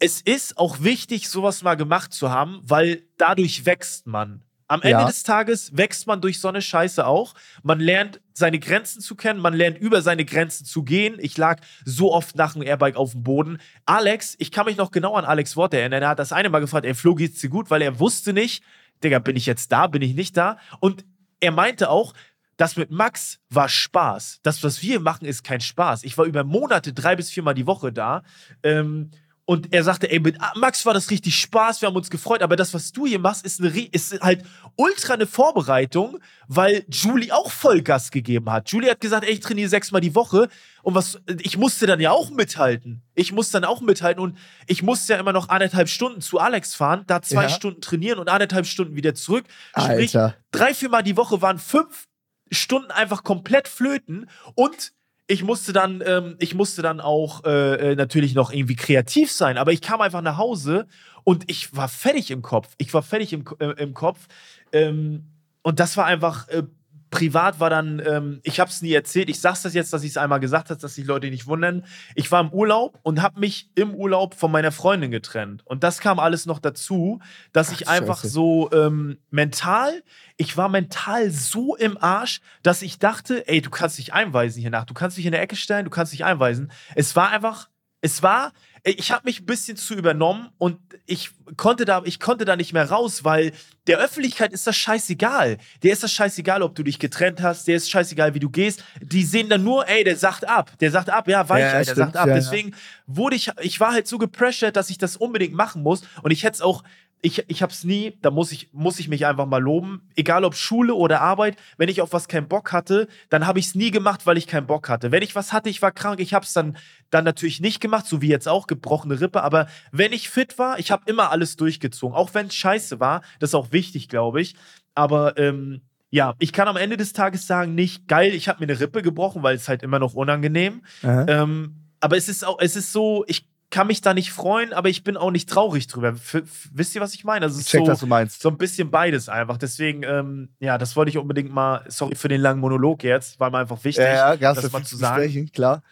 es ist auch wichtig, sowas mal gemacht zu haben, weil dadurch wächst man. Am Ende Ja. des Tages wächst man durch so eine Scheiße auch. Man lernt seine Grenzen zu kennen, man lernt über seine Grenzen zu gehen. Ich lag so oft nach dem Airbike auf dem Boden. Alex, ich kann mich noch genau an Alex Wort erinnern. Er hat das eine Mal gefragt, ey, Flo, geht's dir gut? Weil er wusste nicht, Digga, bin ich jetzt da, bin ich nicht da? Und er meinte auch, das mit Max war Spaß. Das, was wir machen, ist kein Spaß. Ich war über Monate, drei bis viermal die Woche da. Ähm, und er sagte, ey, mit Max war das richtig Spaß, wir haben uns gefreut, aber das, was du hier machst, ist, eine, ist halt ultra eine Vorbereitung, weil Julie auch Vollgas gegeben hat. Julie hat gesagt, ey, ich trainiere sechsmal die Woche und was, ich musste dann ja auch mithalten. Ich musste dann auch mithalten und ich musste ja immer noch anderthalb Stunden zu Alex fahren, da zwei Ja. Stunden trainieren und anderthalb Stunden wieder zurück. Sprich, Alter. drei, viermal die Woche waren fünf Stunden einfach komplett flöten und ich musste dann, ähm, ich musste dann auch äh, äh, natürlich noch irgendwie kreativ sein, aber ich kam einfach nach Hause Und ich war fertig im Kopf. Ich war fertig im, äh, im Kopf. Ähm, und das war einfach äh, privat war dann, ähm, ich habe es nie erzählt, ich sag's das jetzt, dass ich es einmal gesagt habe, dass sich Leute nicht wundern. Ich war im Urlaub und habe mich im Urlaub von meiner Freundin getrennt. Und das kam alles noch dazu, dass ich einfach Scheiße. so ähm, mental, ich war mental so im Arsch, dass ich dachte, ey, du kannst dich einweisen hier nach, du kannst dich in der Ecke stellen, du kannst dich einweisen. Es war einfach, es war, ich habe mich ein bisschen zu übernommen und ich konnte da, ich konnte da nicht mehr raus, weil der Öffentlichkeit ist das scheißegal. Der ist das scheißegal, ob du dich getrennt hast, der ist scheißegal, wie du gehst. Die sehen dann nur, ey, der sagt ab, der sagt ab, ja, weich, Ja, ey, der stimmt, sagt ab. ja. Deswegen wurde ich, ich war halt so gepressured, dass ich das unbedingt machen muss und ich hätte es auch, ich, ich habe es nie, da muss ich, muss ich mich einfach mal loben, egal ob Schule oder Arbeit, wenn ich auf was keinen Bock hatte, dann habe ich es nie gemacht, weil ich keinen Bock hatte. Wenn ich was hatte, ich war krank, ich habe es dann, dann natürlich nicht gemacht, so wie jetzt auch, gebrochene Rippe, aber wenn ich fit war, ich habe immer alles durchgezogen, auch wenn es scheiße war, das ist auch wichtig, glaube ich, aber ähm, ja, ich kann am Ende des Tages sagen, nicht geil, ich habe mir eine Rippe gebrochen, weil es halt immer noch unangenehm. Aha. Ähm, aber es ist auch, es ist so, ich kann mich da nicht freuen, aber ich bin auch nicht traurig drüber. F wisst ihr, was ich meine? Also es Ich ist check, so, was du meinst. so ein bisschen beides einfach. Deswegen, ähm, ja, das wollte ich unbedingt mal, sorry für den langen Monolog jetzt, war mir einfach wichtig, Ja, ja, das mal zu sagen. besprechen, klar.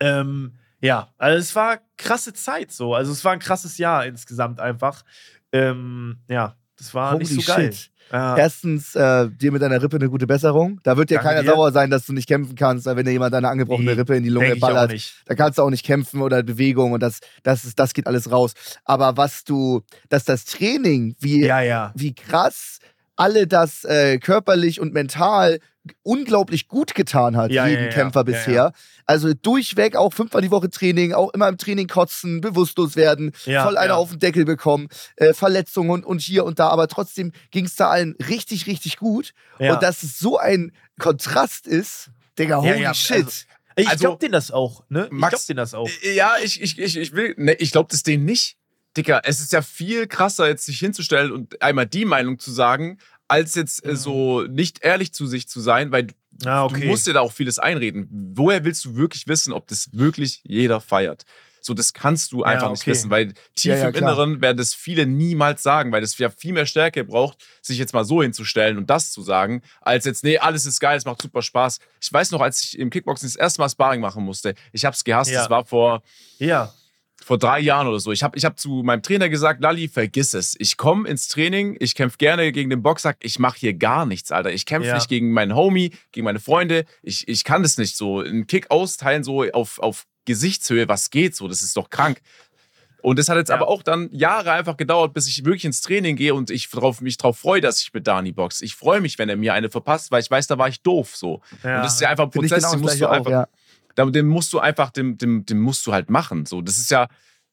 Ähm, ja, also es war krasse Zeit so. Also es war ein krasses Jahr insgesamt einfach. Ähm, ja, das war nicht so geil. Ja. Erstens, äh, dir mit deiner Rippe eine gute Besserung. Da wird dir Danke keiner dir. sauer sein, dass du nicht kämpfen kannst, weil wenn dir jemand deine angebrochene Nee, Rippe in die Lunge ballert, da kannst du auch nicht kämpfen oder Bewegung und das, das, ist, das geht alles raus. Aber was du, dass das Training, wie, Ja, ja. wie krass alle das äh, körperlich und mental unglaublich gut getan hat, Ja, jeden ja. Kämpfer Ja, bisher. Also durchweg auch fünfmal die Woche Training, auch immer im Training kotzen, bewusstlos werden, voll einer auf den Deckel bekommen, äh, Verletzungen und, und hier und da. Aber trotzdem ging es da allen richtig, richtig gut. Und dass es so ein Kontrast ist, Digga, holy ja, shit. also- Ich Also, glaub denen das auch, ne? Ich Max- glaub denen das auch. Ja, ich, ich, ich, ich will. Ne, ich glaube das denen nicht. Dicker, es ist ja viel krasser, jetzt sich hinzustellen und einmal die Meinung zu sagen, als jetzt äh, so nicht ehrlich zu sich zu sein, weil du, Ah, du musst dir da auch vieles einreden. Woher willst du wirklich wissen, ob das wirklich jeder feiert? So, das kannst du Ja, einfach nicht okay. wissen, weil tief Ja, ja, im klar. Inneren werden das viele niemals sagen, weil das ja viel mehr Stärke braucht, sich jetzt mal so hinzustellen und das zu sagen, als jetzt, nee, alles ist geil, es macht super Spaß. Ich weiß noch, als ich im Kickboxen das erste Mal Sparring machen musste, ich hab's gehasst, Ja. das war vor Ja. Vor drei Jahren oder so. Ich habe ich hab zu meinem Trainer gesagt, Lali, vergiss es. Ich komme ins Training, ich kämpfe gerne gegen den Boxsack, ich mache hier gar nichts, Alter. Ich kämpfe Ja. nicht gegen meinen Homie, gegen meine Freunde. Ich, ich kann das nicht so. Einen Kick austeilen, so auf, auf Gesichtshöhe, was geht so? Das ist doch krank. Und das hat jetzt Ja. aber auch dann Jahre einfach gedauert, bis ich wirklich ins Training gehe und ich drauf, mich darauf freue, dass ich mit Dani box. Ich freue mich, wenn er mir eine verpasst, weil ich weiß, da war ich doof so. Ja. Und das ist ja einfach ein Finde ich Prozess, genau den das musst du einfach ja. Den musst du einfach, dem, dem, dem musst du halt machen. So, das ist ja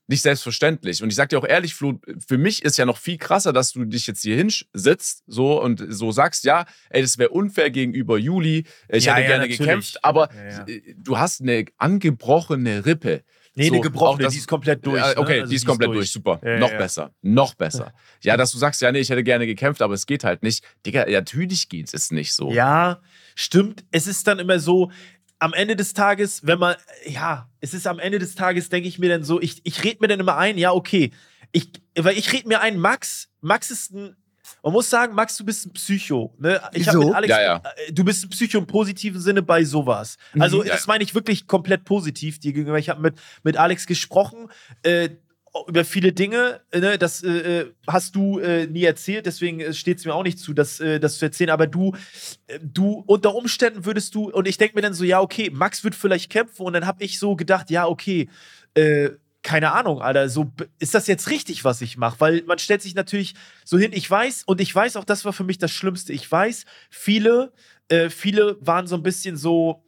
nicht selbstverständlich. Und ich sag dir auch ehrlich, Flo, für mich ist ja noch viel krasser, dass du dich jetzt hier hinsitzt so und so sagst, ja, ey, das wäre unfair gegenüber Juli. Ich Ja, hätte ja, gerne natürlich. gekämpft, aber Ja, äh, du hast eine angebrochene Rippe. Nee, So, eine gebrochene, das- die ist komplett durch. Ne? okay, Also die ist komplett durch. Super. Ja, noch ja. besser. Noch besser. Ja, dass du sagst, ja, nee, ich hätte gerne gekämpft, aber es geht halt nicht. Digga, ja, natürlich geht es nicht so. Ja, stimmt. Es ist dann immer so, am Ende des Tages, wenn man, ja, es ist am Ende des Tages, denke ich mir dann so, ich, ich rede mir dann immer ein, ja, okay. Ich, weil ich rede mir ein, Max, Max ist ein, man muss sagen, Max, du bist ein Psycho. Ne? Ich mit Alex, Ja, ja. äh, Du bist ein Psycho im positiven Sinne bei sowas. Also, Ja, das ja. meine ich wirklich komplett positiv dir gegenüber. Ich habe mit, mit Alex gesprochen. Äh, über viele Dinge, äh, ne, das äh, äh, hast du äh, nie erzählt, deswegen steht es mir auch nicht zu, das, äh, das zu erzählen. Aber du, äh, du unter Umständen würdest du, und ich denke mir dann so, ja, okay, Max wird vielleicht kämpfen, und dann habe ich so gedacht, ja, okay, äh, keine Ahnung, Alter, so ist das jetzt richtig, was ich mache? Weil man stellt sich natürlich so hin, ich weiß, und ich weiß auch, das war für mich das Schlimmste. Ich weiß, viele, äh, viele waren so ein bisschen so,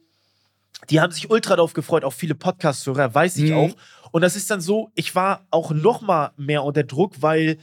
die haben sich ultra darauf gefreut, auch viele Podcast-Hörer, weiß ich Mhm. auch. Und das ist dann so, ich war auch noch mal mehr unter Druck, weil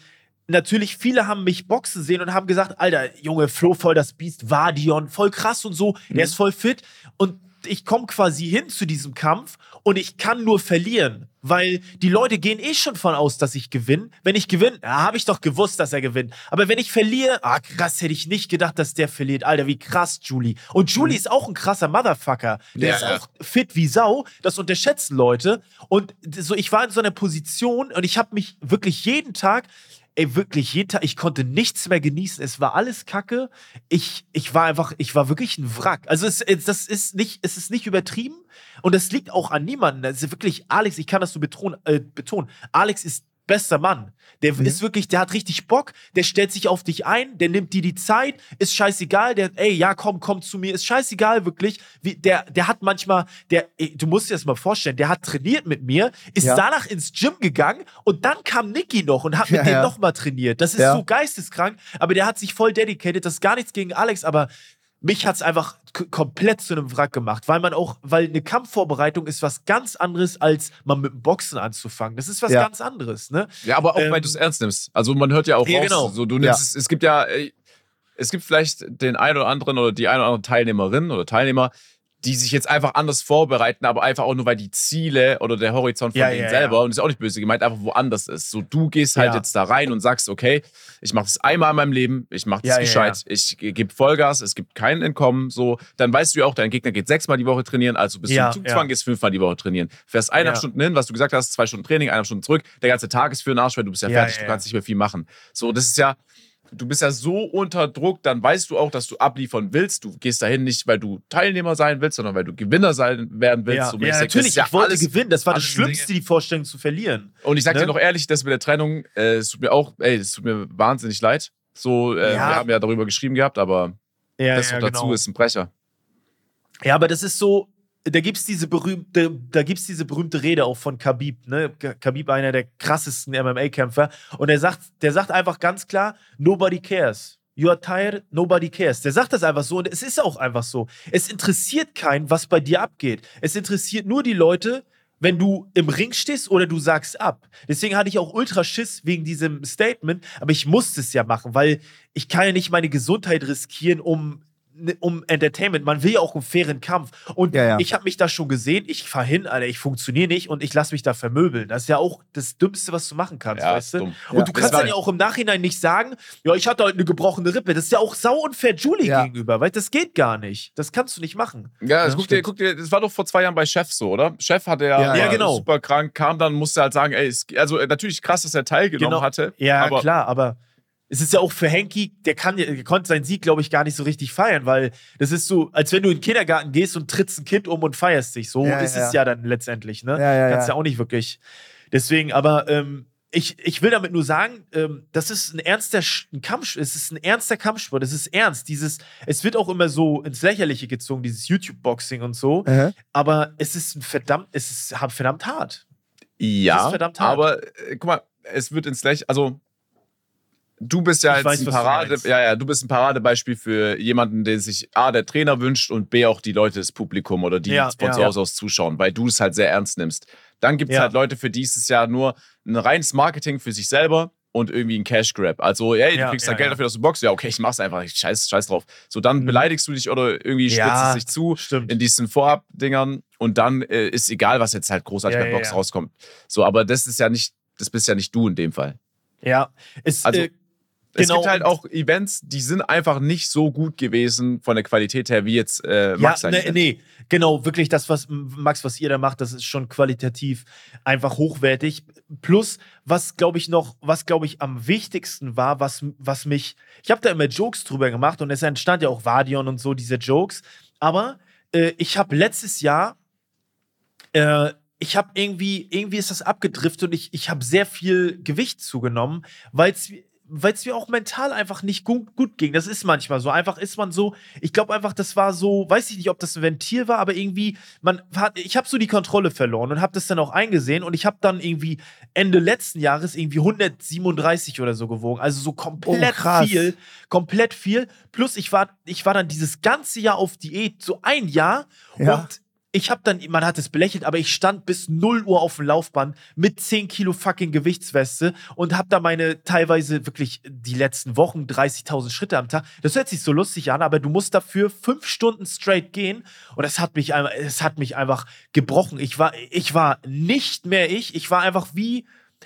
natürlich viele haben mich boxen sehen und haben gesagt, Alter, Junge, Flo, voll das Biest, Vadion, voll krass und so, Mhm. er ist voll fit. Und ich komme quasi hin zu diesem Kampf und ich kann nur verlieren, weil die Leute gehen eh schon von aus, dass ich gewinne. Wenn ich gewinne, ja, habe ich doch gewusst, dass er gewinnt. Aber wenn ich verliere, ah krass, hätte ich nicht gedacht, dass der verliert. Alter, wie krass, Julie. Und Julie ist auch ein krasser Motherfucker. Der Ja, ist ja. auch fit wie Sau. Das unterschätzen Leute. Und so, ich war in so einer Position und ich habe mich wirklich jeden Tag ey, wirklich jeden Tag, ich konnte nichts mehr genießen. Es war alles Kacke. Ich, ich war einfach, ich war wirklich ein Wrack. Also es, das ist nicht, es ist nicht übertrieben und das liegt auch an niemandem. Das ist wirklich Alex, ich kann das so betonen, äh, betonen. Alex ist bester Mann. Der ist wirklich, der hat richtig Bock, der stellt sich auf dich ein, der nimmt dir die Zeit, ist scheißegal, der, ey, ja, komm, komm zu mir, ist scheißegal, wirklich. Wie, der, der hat manchmal, der, ey, du musst dir das mal vorstellen, der hat trainiert mit mir, ist Ja. danach ins Gym gegangen und dann kam Niki noch und hat mit Ja, dem ja. nochmal trainiert. Das ist Ja. so geisteskrank, aber der hat sich voll dedicated, das ist gar nichts gegen Alex, aber mich hat es einfach komplett zu einem Wrack gemacht, weil man auch, weil eine Kampfvorbereitung ist was ganz anderes, als mal mit dem Boxen anzufangen. Das ist was Ja. ganz anderes, ne? Ja, aber auch, Ähm, weil du es ernst nimmst. Also man hört ja auch Ja, raus, genau. so, du nimmst Ja. es, es gibt ja, ey, es gibt vielleicht den einen oder anderen oder die eine oder andere Teilnehmerin oder Teilnehmer, die sich jetzt einfach anders vorbereiten, aber einfach auch nur, weil die Ziele oder der Horizont von Ja, denen ja, selber, ja. und das ist auch nicht böse gemeint, einfach woanders ist. So, du gehst halt jetzt da rein und sagst, okay, ich mache das einmal in meinem Leben, ich mache das gescheit, ich gebe Vollgas, es gibt kein Entkommen, so, dann weißt du ja auch, dein Gegner geht sechsmal die Woche trainieren, also bist du im Zugzwang, gehst fünfmal die Woche trainieren. Fährst eineinhalb. Stunden hin, was du gesagt hast, zwei Stunden Training, eineinhalb Stunden zurück, der ganze Tag ist für den Arsch, weil du bist ja, fertig, du kannst nicht mehr viel machen. So, das ist ja, du bist ja so unter Druck, dann weißt du auch, dass du abliefern willst. Du gehst dahin nicht, weil du Teilnehmer sein willst, sondern weil du Gewinner sein werden willst. Ja, So ja natürlich, ja ich wollte alles- gewinnen. Das war das Schlimmste, die Vorstellung zu verlieren. Und ich sag Ne? dir noch ehrlich, das mit der Trennung, äh, es tut mir auch, ey, es tut mir wahnsinnig leid. So, äh, Ja. wir haben ja darüber geschrieben gehabt, aber das dazu ist ein Brecher. Ja, aber das ist so, da gibt's diese berühmte, da gibt's diese berühmte Rede auch von Khabib, ne? Khabib, einer der krassesten MMA-Kämpfer. Und er sagt, der sagt einfach ganz klar, nobody cares. You are tired, nobody cares. Der sagt das einfach so und es ist auch einfach so. Es interessiert keinen, was bei dir abgeht. Es interessiert nur die Leute, wenn du im Ring stehst oder du sagst ab. Deswegen hatte ich auch ultra Schiss wegen diesem Statement, aber ich musste es ja machen, weil ich kann ja nicht meine Gesundheit riskieren, um um Entertainment. Man will ja auch einen fairen Kampf. Und Ja, ja. ich habe mich da schon gesehen. Ich fahr hin, Alter, ich funktioniere nicht und ich lasse mich da vermöbeln. Das ist ja auch das Dümmste, was du machen kannst, Ja, weißt du? dumm. Und Ja. du kannst dann ja auch im Nachhinein nicht sagen, ja, ich hatte halt eine gebrochene Rippe. Das ist ja auch sau unfair Julie Ja. gegenüber, weil das geht gar nicht. Das kannst du nicht machen. Ja, Ja, guck, dir, guck dir, das war doch vor zwei Jahren bei Chef so, oder? Chef hatte ja, Ja, genau. super krank, kam dann, musste halt sagen, ey, es, also natürlich krass, dass er teilgenommen Genau. hatte. Ja, aber klar, aber es ist ja auch für Henki, der, kann, ja- der konnte seinen Sieg, glaube ich, gar nicht so richtig feiern, weil das ist so, als wenn du in den Kindergarten gehst und trittst ein Kind um und feierst dich. So Ja, ist ja. es ja dann letztendlich, ne? Ja, ja, Kannst ja. ja. auch nicht wirklich. Deswegen, aber ähm, ich, ich will damit nur sagen, ähm, das ist ein ernster ein Kampf, es ist ein ernster Kampfsport, es ist ernst. Dieses, es wird auch immer so ins Lächerliche gezogen, dieses YouTube-Boxing und so, Äh, aber es ist ein verdammt, es ist verdammt hart. Ja, ist verdammt hart. aber äh, guck mal, es wird ins Lächeln, also du bist ja Ich jetzt weiß, ein Parade, ja, ja, du bist ein Paradebeispiel für jemanden, den sich A, der Trainer wünscht und B, auch die Leute, das Publikum oder die Ja, von ja. zu Hause aus zuschauen, weil du es halt sehr ernst nimmst. Dann gibt es Ja. halt Leute, für die ist es ja nur ein reines Marketing für sich selber und irgendwie ein Cash Grab. Also, ey, du Ja, kriegst ja, da Geld ja. dafür, dass du boxst. Ja, okay, ich mach's einfach. Ich scheiß, scheiß drauf. So, dann Mhm. beleidigst du dich oder irgendwie spitzt Ja, es sich zu Stimmt. in diesen Vorab-Dingern und dann äh, ist egal, was jetzt halt großartig Ja, bei ja, Box ja. rauskommt. So, aber das ist ja nicht, das bist ja nicht du in dem Fall. ja, es, Also, äh, Es Genau, gibt halt auch Events, die sind einfach nicht so gut gewesen von der Qualität her, wie jetzt äh, Max ja, nee, nee, genau, wirklich das, was Max, was ihr da macht, das ist schon qualitativ einfach hochwertig. Plus, was glaube ich noch, was glaube ich am wichtigsten war, was, was mich, ich habe da immer Jokes drüber gemacht und es entstand ja auch Vadion und so, diese Jokes, aber äh, ich habe letztes Jahr, äh, ich habe irgendwie, irgendwie ist das abgedriftet und ich, ich habe sehr viel Gewicht zugenommen, weil es weil es mir auch mental einfach nicht gut, gut ging. Das ist manchmal so. Einfach ist man so, ich glaube einfach, das war so, weiß ich nicht, ob das ein Ventil war, aber irgendwie, man hat, ich habe so die Kontrolle verloren und habe das dann auch eingesehen und ich habe dann irgendwie Ende letzten Jahres irgendwie 137 oder so gewogen. Also so komplett Oh, viel, komplett viel. Plus ich war, ich war dann dieses ganze Jahr auf Diät, so ein Jahr Ja. und ich habe dann, man hat es belächelt, aber ich stand bis 0 Uhr auf dem Laufband mit 10 Kilo fucking Gewichtsweste und habe da meine teilweise wirklich die letzten Wochen 30.000 Schritte am Tag. Das hört sich so lustig an, aber du musst dafür fünf Stunden straight gehen und das hat mich es hat mich einfach gebrochen. Ich war, ich war nicht mehr ich. Ich war einfach wie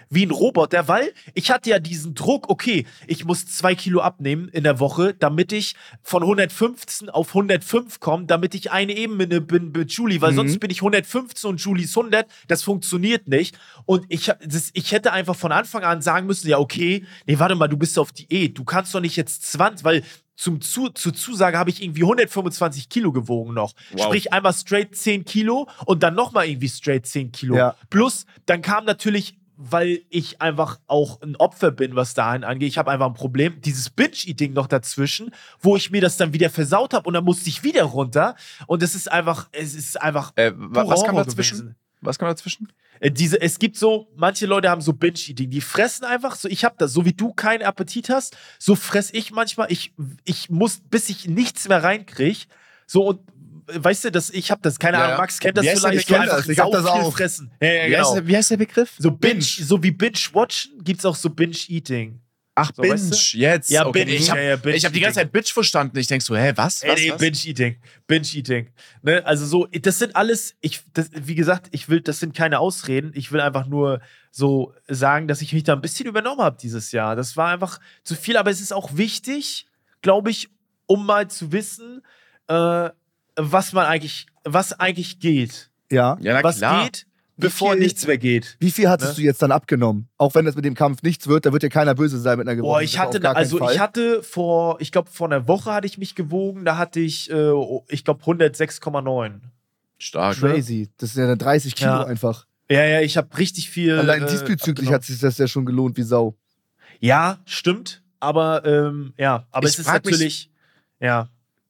wie ein Roboter, weil ich hatte ja diesen Druck, okay, ich muss zwei Kilo abnehmen in der Woche, damit ich von 115 auf 105 komme, damit ich eine Ebene bin mit Julie, weil mhm. sonst bin ich 115 und Julie ist 100, das funktioniert nicht. Und ich, das, ich hätte einfach von Anfang an sagen müssen, ja, okay, nee, warte mal, du bist auf Diät, du kannst doch nicht jetzt 20, weil zum zu, zur Zusage habe ich irgendwie 125 Kilo gewogen noch. Wow. Sprich einmal straight 10 Kilo und dann nochmal irgendwie straight 10 Kilo. Ja. Plus, dann kam natürlich weil ich einfach auch ein Opfer bin, was dahin angeht. Ich habe einfach ein Problem. Dieses Binge-Eating noch dazwischen, wo ich mir das dann wieder versaut habe und dann musste ich wieder runter. Und es ist einfach, es ist einfach. Äh, was kam dazwischen? Gewesen. Was kam dazwischen? Äh, diese, es gibt so, manche Leute haben so Binge-Eating, die fressen einfach so, ich habe das, so wie du keinen Appetit hast, so fress ich manchmal, ich, ich muss, bis ich nichts mehr reinkriege, so und weißt du, das, ich habe das, keine Ahnung, Max kennt das wie vielleicht. Ich kenn das, ich hab das auch. Fressen. Ja, ja, genau. wie, heißt, wie, heißt, der Begriff? So Binge, so wie Binge-Watchen gibt es auch so Binge-Eating. Ach, so, Binge, weißt du? jetzt. Ja, okay. Binge. Ich habe ja, ja, hab die ganze Zeit Bitch verstanden. Ich denk so, hä, was? was, nee, Binge-Eating. Binge-Eating. Ne? Also so, das sind alles, ich, das, wie gesagt, ich will, das sind keine Ausreden. Ich will einfach nur so sagen, dass ich mich da ein bisschen übernommen habe dieses Jahr. Das war einfach zu viel, aber es ist auch wichtig, glaube ich, um mal zu wissen, äh, was man eigentlich, was eigentlich geht. Ja. ja was klar. geht, bevor viel, nichts mehr geht. Wie viel hattest ne? du jetzt dann abgenommen? Auch wenn es mit dem Kampf nichts wird, da wird dir keiner böse sein mit einer Gewohnheit. Boah, ich hatte, also ich hatte vor, ich glaube vor einer Woche hatte ich mich gewogen, da hatte ich, äh, ich glaube 106,9. Stark. Ne? Crazy. Ne? Das sind ja 30 Kilo ja. einfach. Ja, ja, ich habe richtig viel. Allein äh, diesbezüglich hat sich das ja schon gelohnt wie Sau. Ja, stimmt. Aber ähm, ja, aber ich es ist natürlich, mich, ja.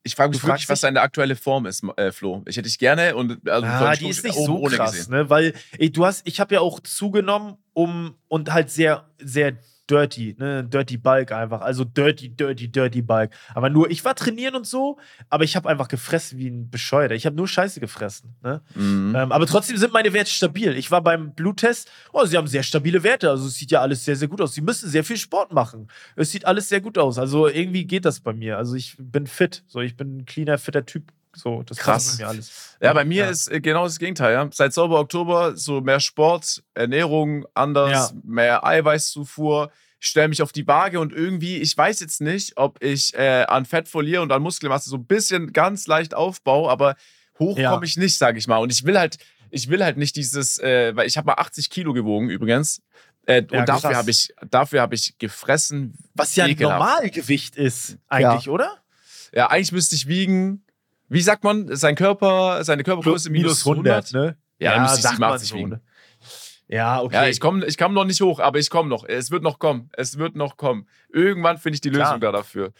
Ich frage mich wirklich, was deine aktuelle Form ist, äh, Flo. Ich hätte dich gerne und also ah, die ist nicht so krass, ne? Weil ey, du hast, ich habe ja auch zugenommen, um und halt sehr, sehr dirty, ne? Dirty Bulk einfach. Also dirty, dirty, dirty Bulk. Aber nur, ich war trainieren und so, aber ich habe einfach gefressen wie ein Bescheuerter. Ich habe nur Scheiße gefressen. Ne? Mhm. Ähm, aber trotzdem sind meine Werte stabil. Ich war beim Bluttest, oh, sie haben sehr stabile Werte. Also es sieht ja alles sehr, sehr gut aus. Sie müssen sehr viel Sport machen. Es sieht alles sehr gut aus. Also irgendwie geht das bei mir. Also ich bin fit. So, ich bin ein cleaner, fitter Typ. So, das Krass. Mir alles. Ja, bei mir ja. ist äh, genau das Gegenteil. Ja. Seit sauber Oktober so mehr Sport, Ernährung anders, ja. mehr Eiweißzufuhr. Ich stelle mich auf die Waage und irgendwie, ich weiß jetzt nicht, ob ich äh, an Fett verliere und an Muskelmasse so ein bisschen ganz leicht aufbaue, aber hoch komme ich nicht, sage ich mal. Und ich will halt, ich will halt nicht dieses, äh, weil ich habe mal 80 Kilo gewogen übrigens. Äh, und dafür habe ich, dafür ich gefressen. Was ja ein Normalgewicht ist, eigentlich, oder? Ja, eigentlich müsste ich wiegen wie sagt man, sein Körper, seine Körpergröße minus 100, 100 ne? Ja, ja dann müsste ich 87 wiegen. Ne? Ja, okay. Ja, ich komme ich komm noch nicht hoch, aber ich komme noch. Es wird noch kommen. Es wird noch kommen. Irgendwann finde ich die Lösung Klar. da dafür.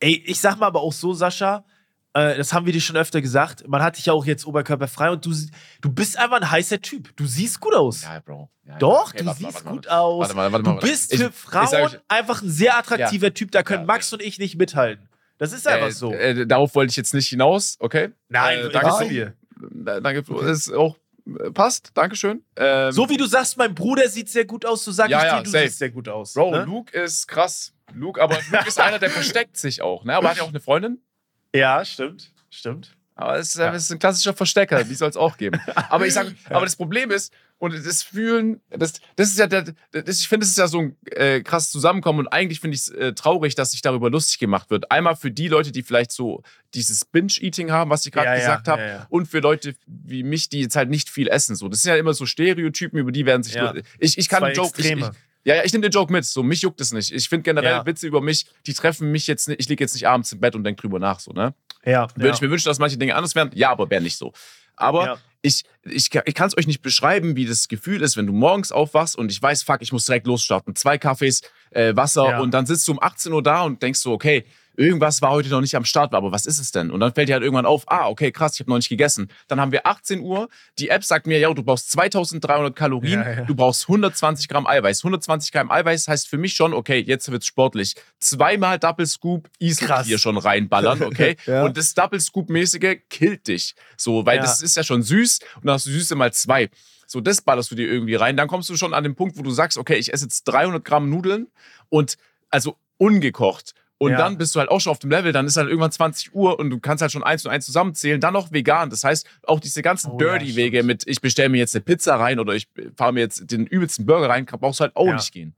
Ey, ich sag mal aber auch so, Sascha, äh, das haben wir dir schon öfter gesagt, man hat dich ja auch jetzt oberkörperfrei und du, du bist einfach ein heißer Typ. Du siehst gut aus. Ja, Bro. Ja, Doch, okay, du warte, siehst warte, gut warte, aus. du bist für Frauen einfach ein sehr attraktiver ja. Typ. Da können Max und ich nicht mithalten. Das ist einfach äh, so. Äh, darauf wollte ich jetzt nicht hinaus, okay? Nein, äh, danke dir. Danke, okay. das ist auch äh, passt, Dankeschön. Ähm, so wie du sagst, mein Bruder sieht sehr gut aus, so sag ja, ich dir, du safe. siehst sehr gut aus. Bro, ne? Luke ist krass. Luke, aber Luke ist einer, der versteckt sich auch, ne? Aber hat ja auch eine Freundin. Ja, stimmt. Stimmt. Aber es ist, ja. ist, ein klassischer Verstecker, die soll es auch geben. Aber ich sage, aber das Problem ist, und das Fühlen, das, das ist ja, der, das, ich finde, es ist ja so ein äh, krasses Zusammenkommen und eigentlich finde ich es äh, traurig, dass sich darüber lustig gemacht wird. Einmal für die Leute, die vielleicht so dieses Binge-Eating haben, was ich gerade ja, gesagt ja, habe, ja, und für Leute wie mich, die jetzt halt nicht viel essen. So, das sind ja immer so Stereotypen, über die werden sich. Ich, ich kann Zwei Joke. Ich, ich, ja, ja, ich nehme den Joke mit. So, mich juckt es nicht. Ich finde generell Witze über mich, die treffen mich jetzt nicht. Ich liege jetzt nicht abends im Bett und denke drüber nach, so, ne? Ja. Würde ich mir wünschen, dass manche Dinge anders wären? Ja, aber wäre nicht so. Aber ja. ich, ich, ich kann es euch nicht beschreiben, wie das Gefühl ist, wenn du morgens aufwachst und ich weiß, fuck, ich muss direkt losstarten. Zwei Kaffees, äh, Wasser ja. und dann sitzt du um 18 Uhr da und denkst so, okay, irgendwas war heute noch nicht am Start, aber was ist es denn? Und dann fällt dir halt irgendwann auf, ah, okay, krass, ich habe noch nicht gegessen. Dann haben wir 18 Uhr, die App sagt mir, ja, du brauchst 2300 Kalorien, Ja, ja. du brauchst 120 Gramm Eiweiß. 120 Gramm Eiweiß heißt für mich schon, okay, jetzt wird's sportlich. Zweimal Double Scoop Easy hier schon reinballern, okay? Ja. Und das Double Scoop-mäßige killt dich. So, weil das ist ja schon süß und dann hast du Süße mal zwei. So, das ballerst du dir irgendwie rein. Dann kommst du schon an den Punkt, wo du sagst, okay, ich esse jetzt 300 Gramm Nudeln und also ungekocht. Und Ja. dann bist du halt auch schon auf dem Level, dann ist halt irgendwann 20 Uhr und du kannst halt schon eins und eins zusammenzählen, dann noch vegan. Das heißt, auch diese ganzen Oh Dirty-Wege mit, ich bestelle mir jetzt eine Pizza rein oder ich fahre mir jetzt den übelsten Burger rein, brauchst du halt auch Ja. nicht gehen.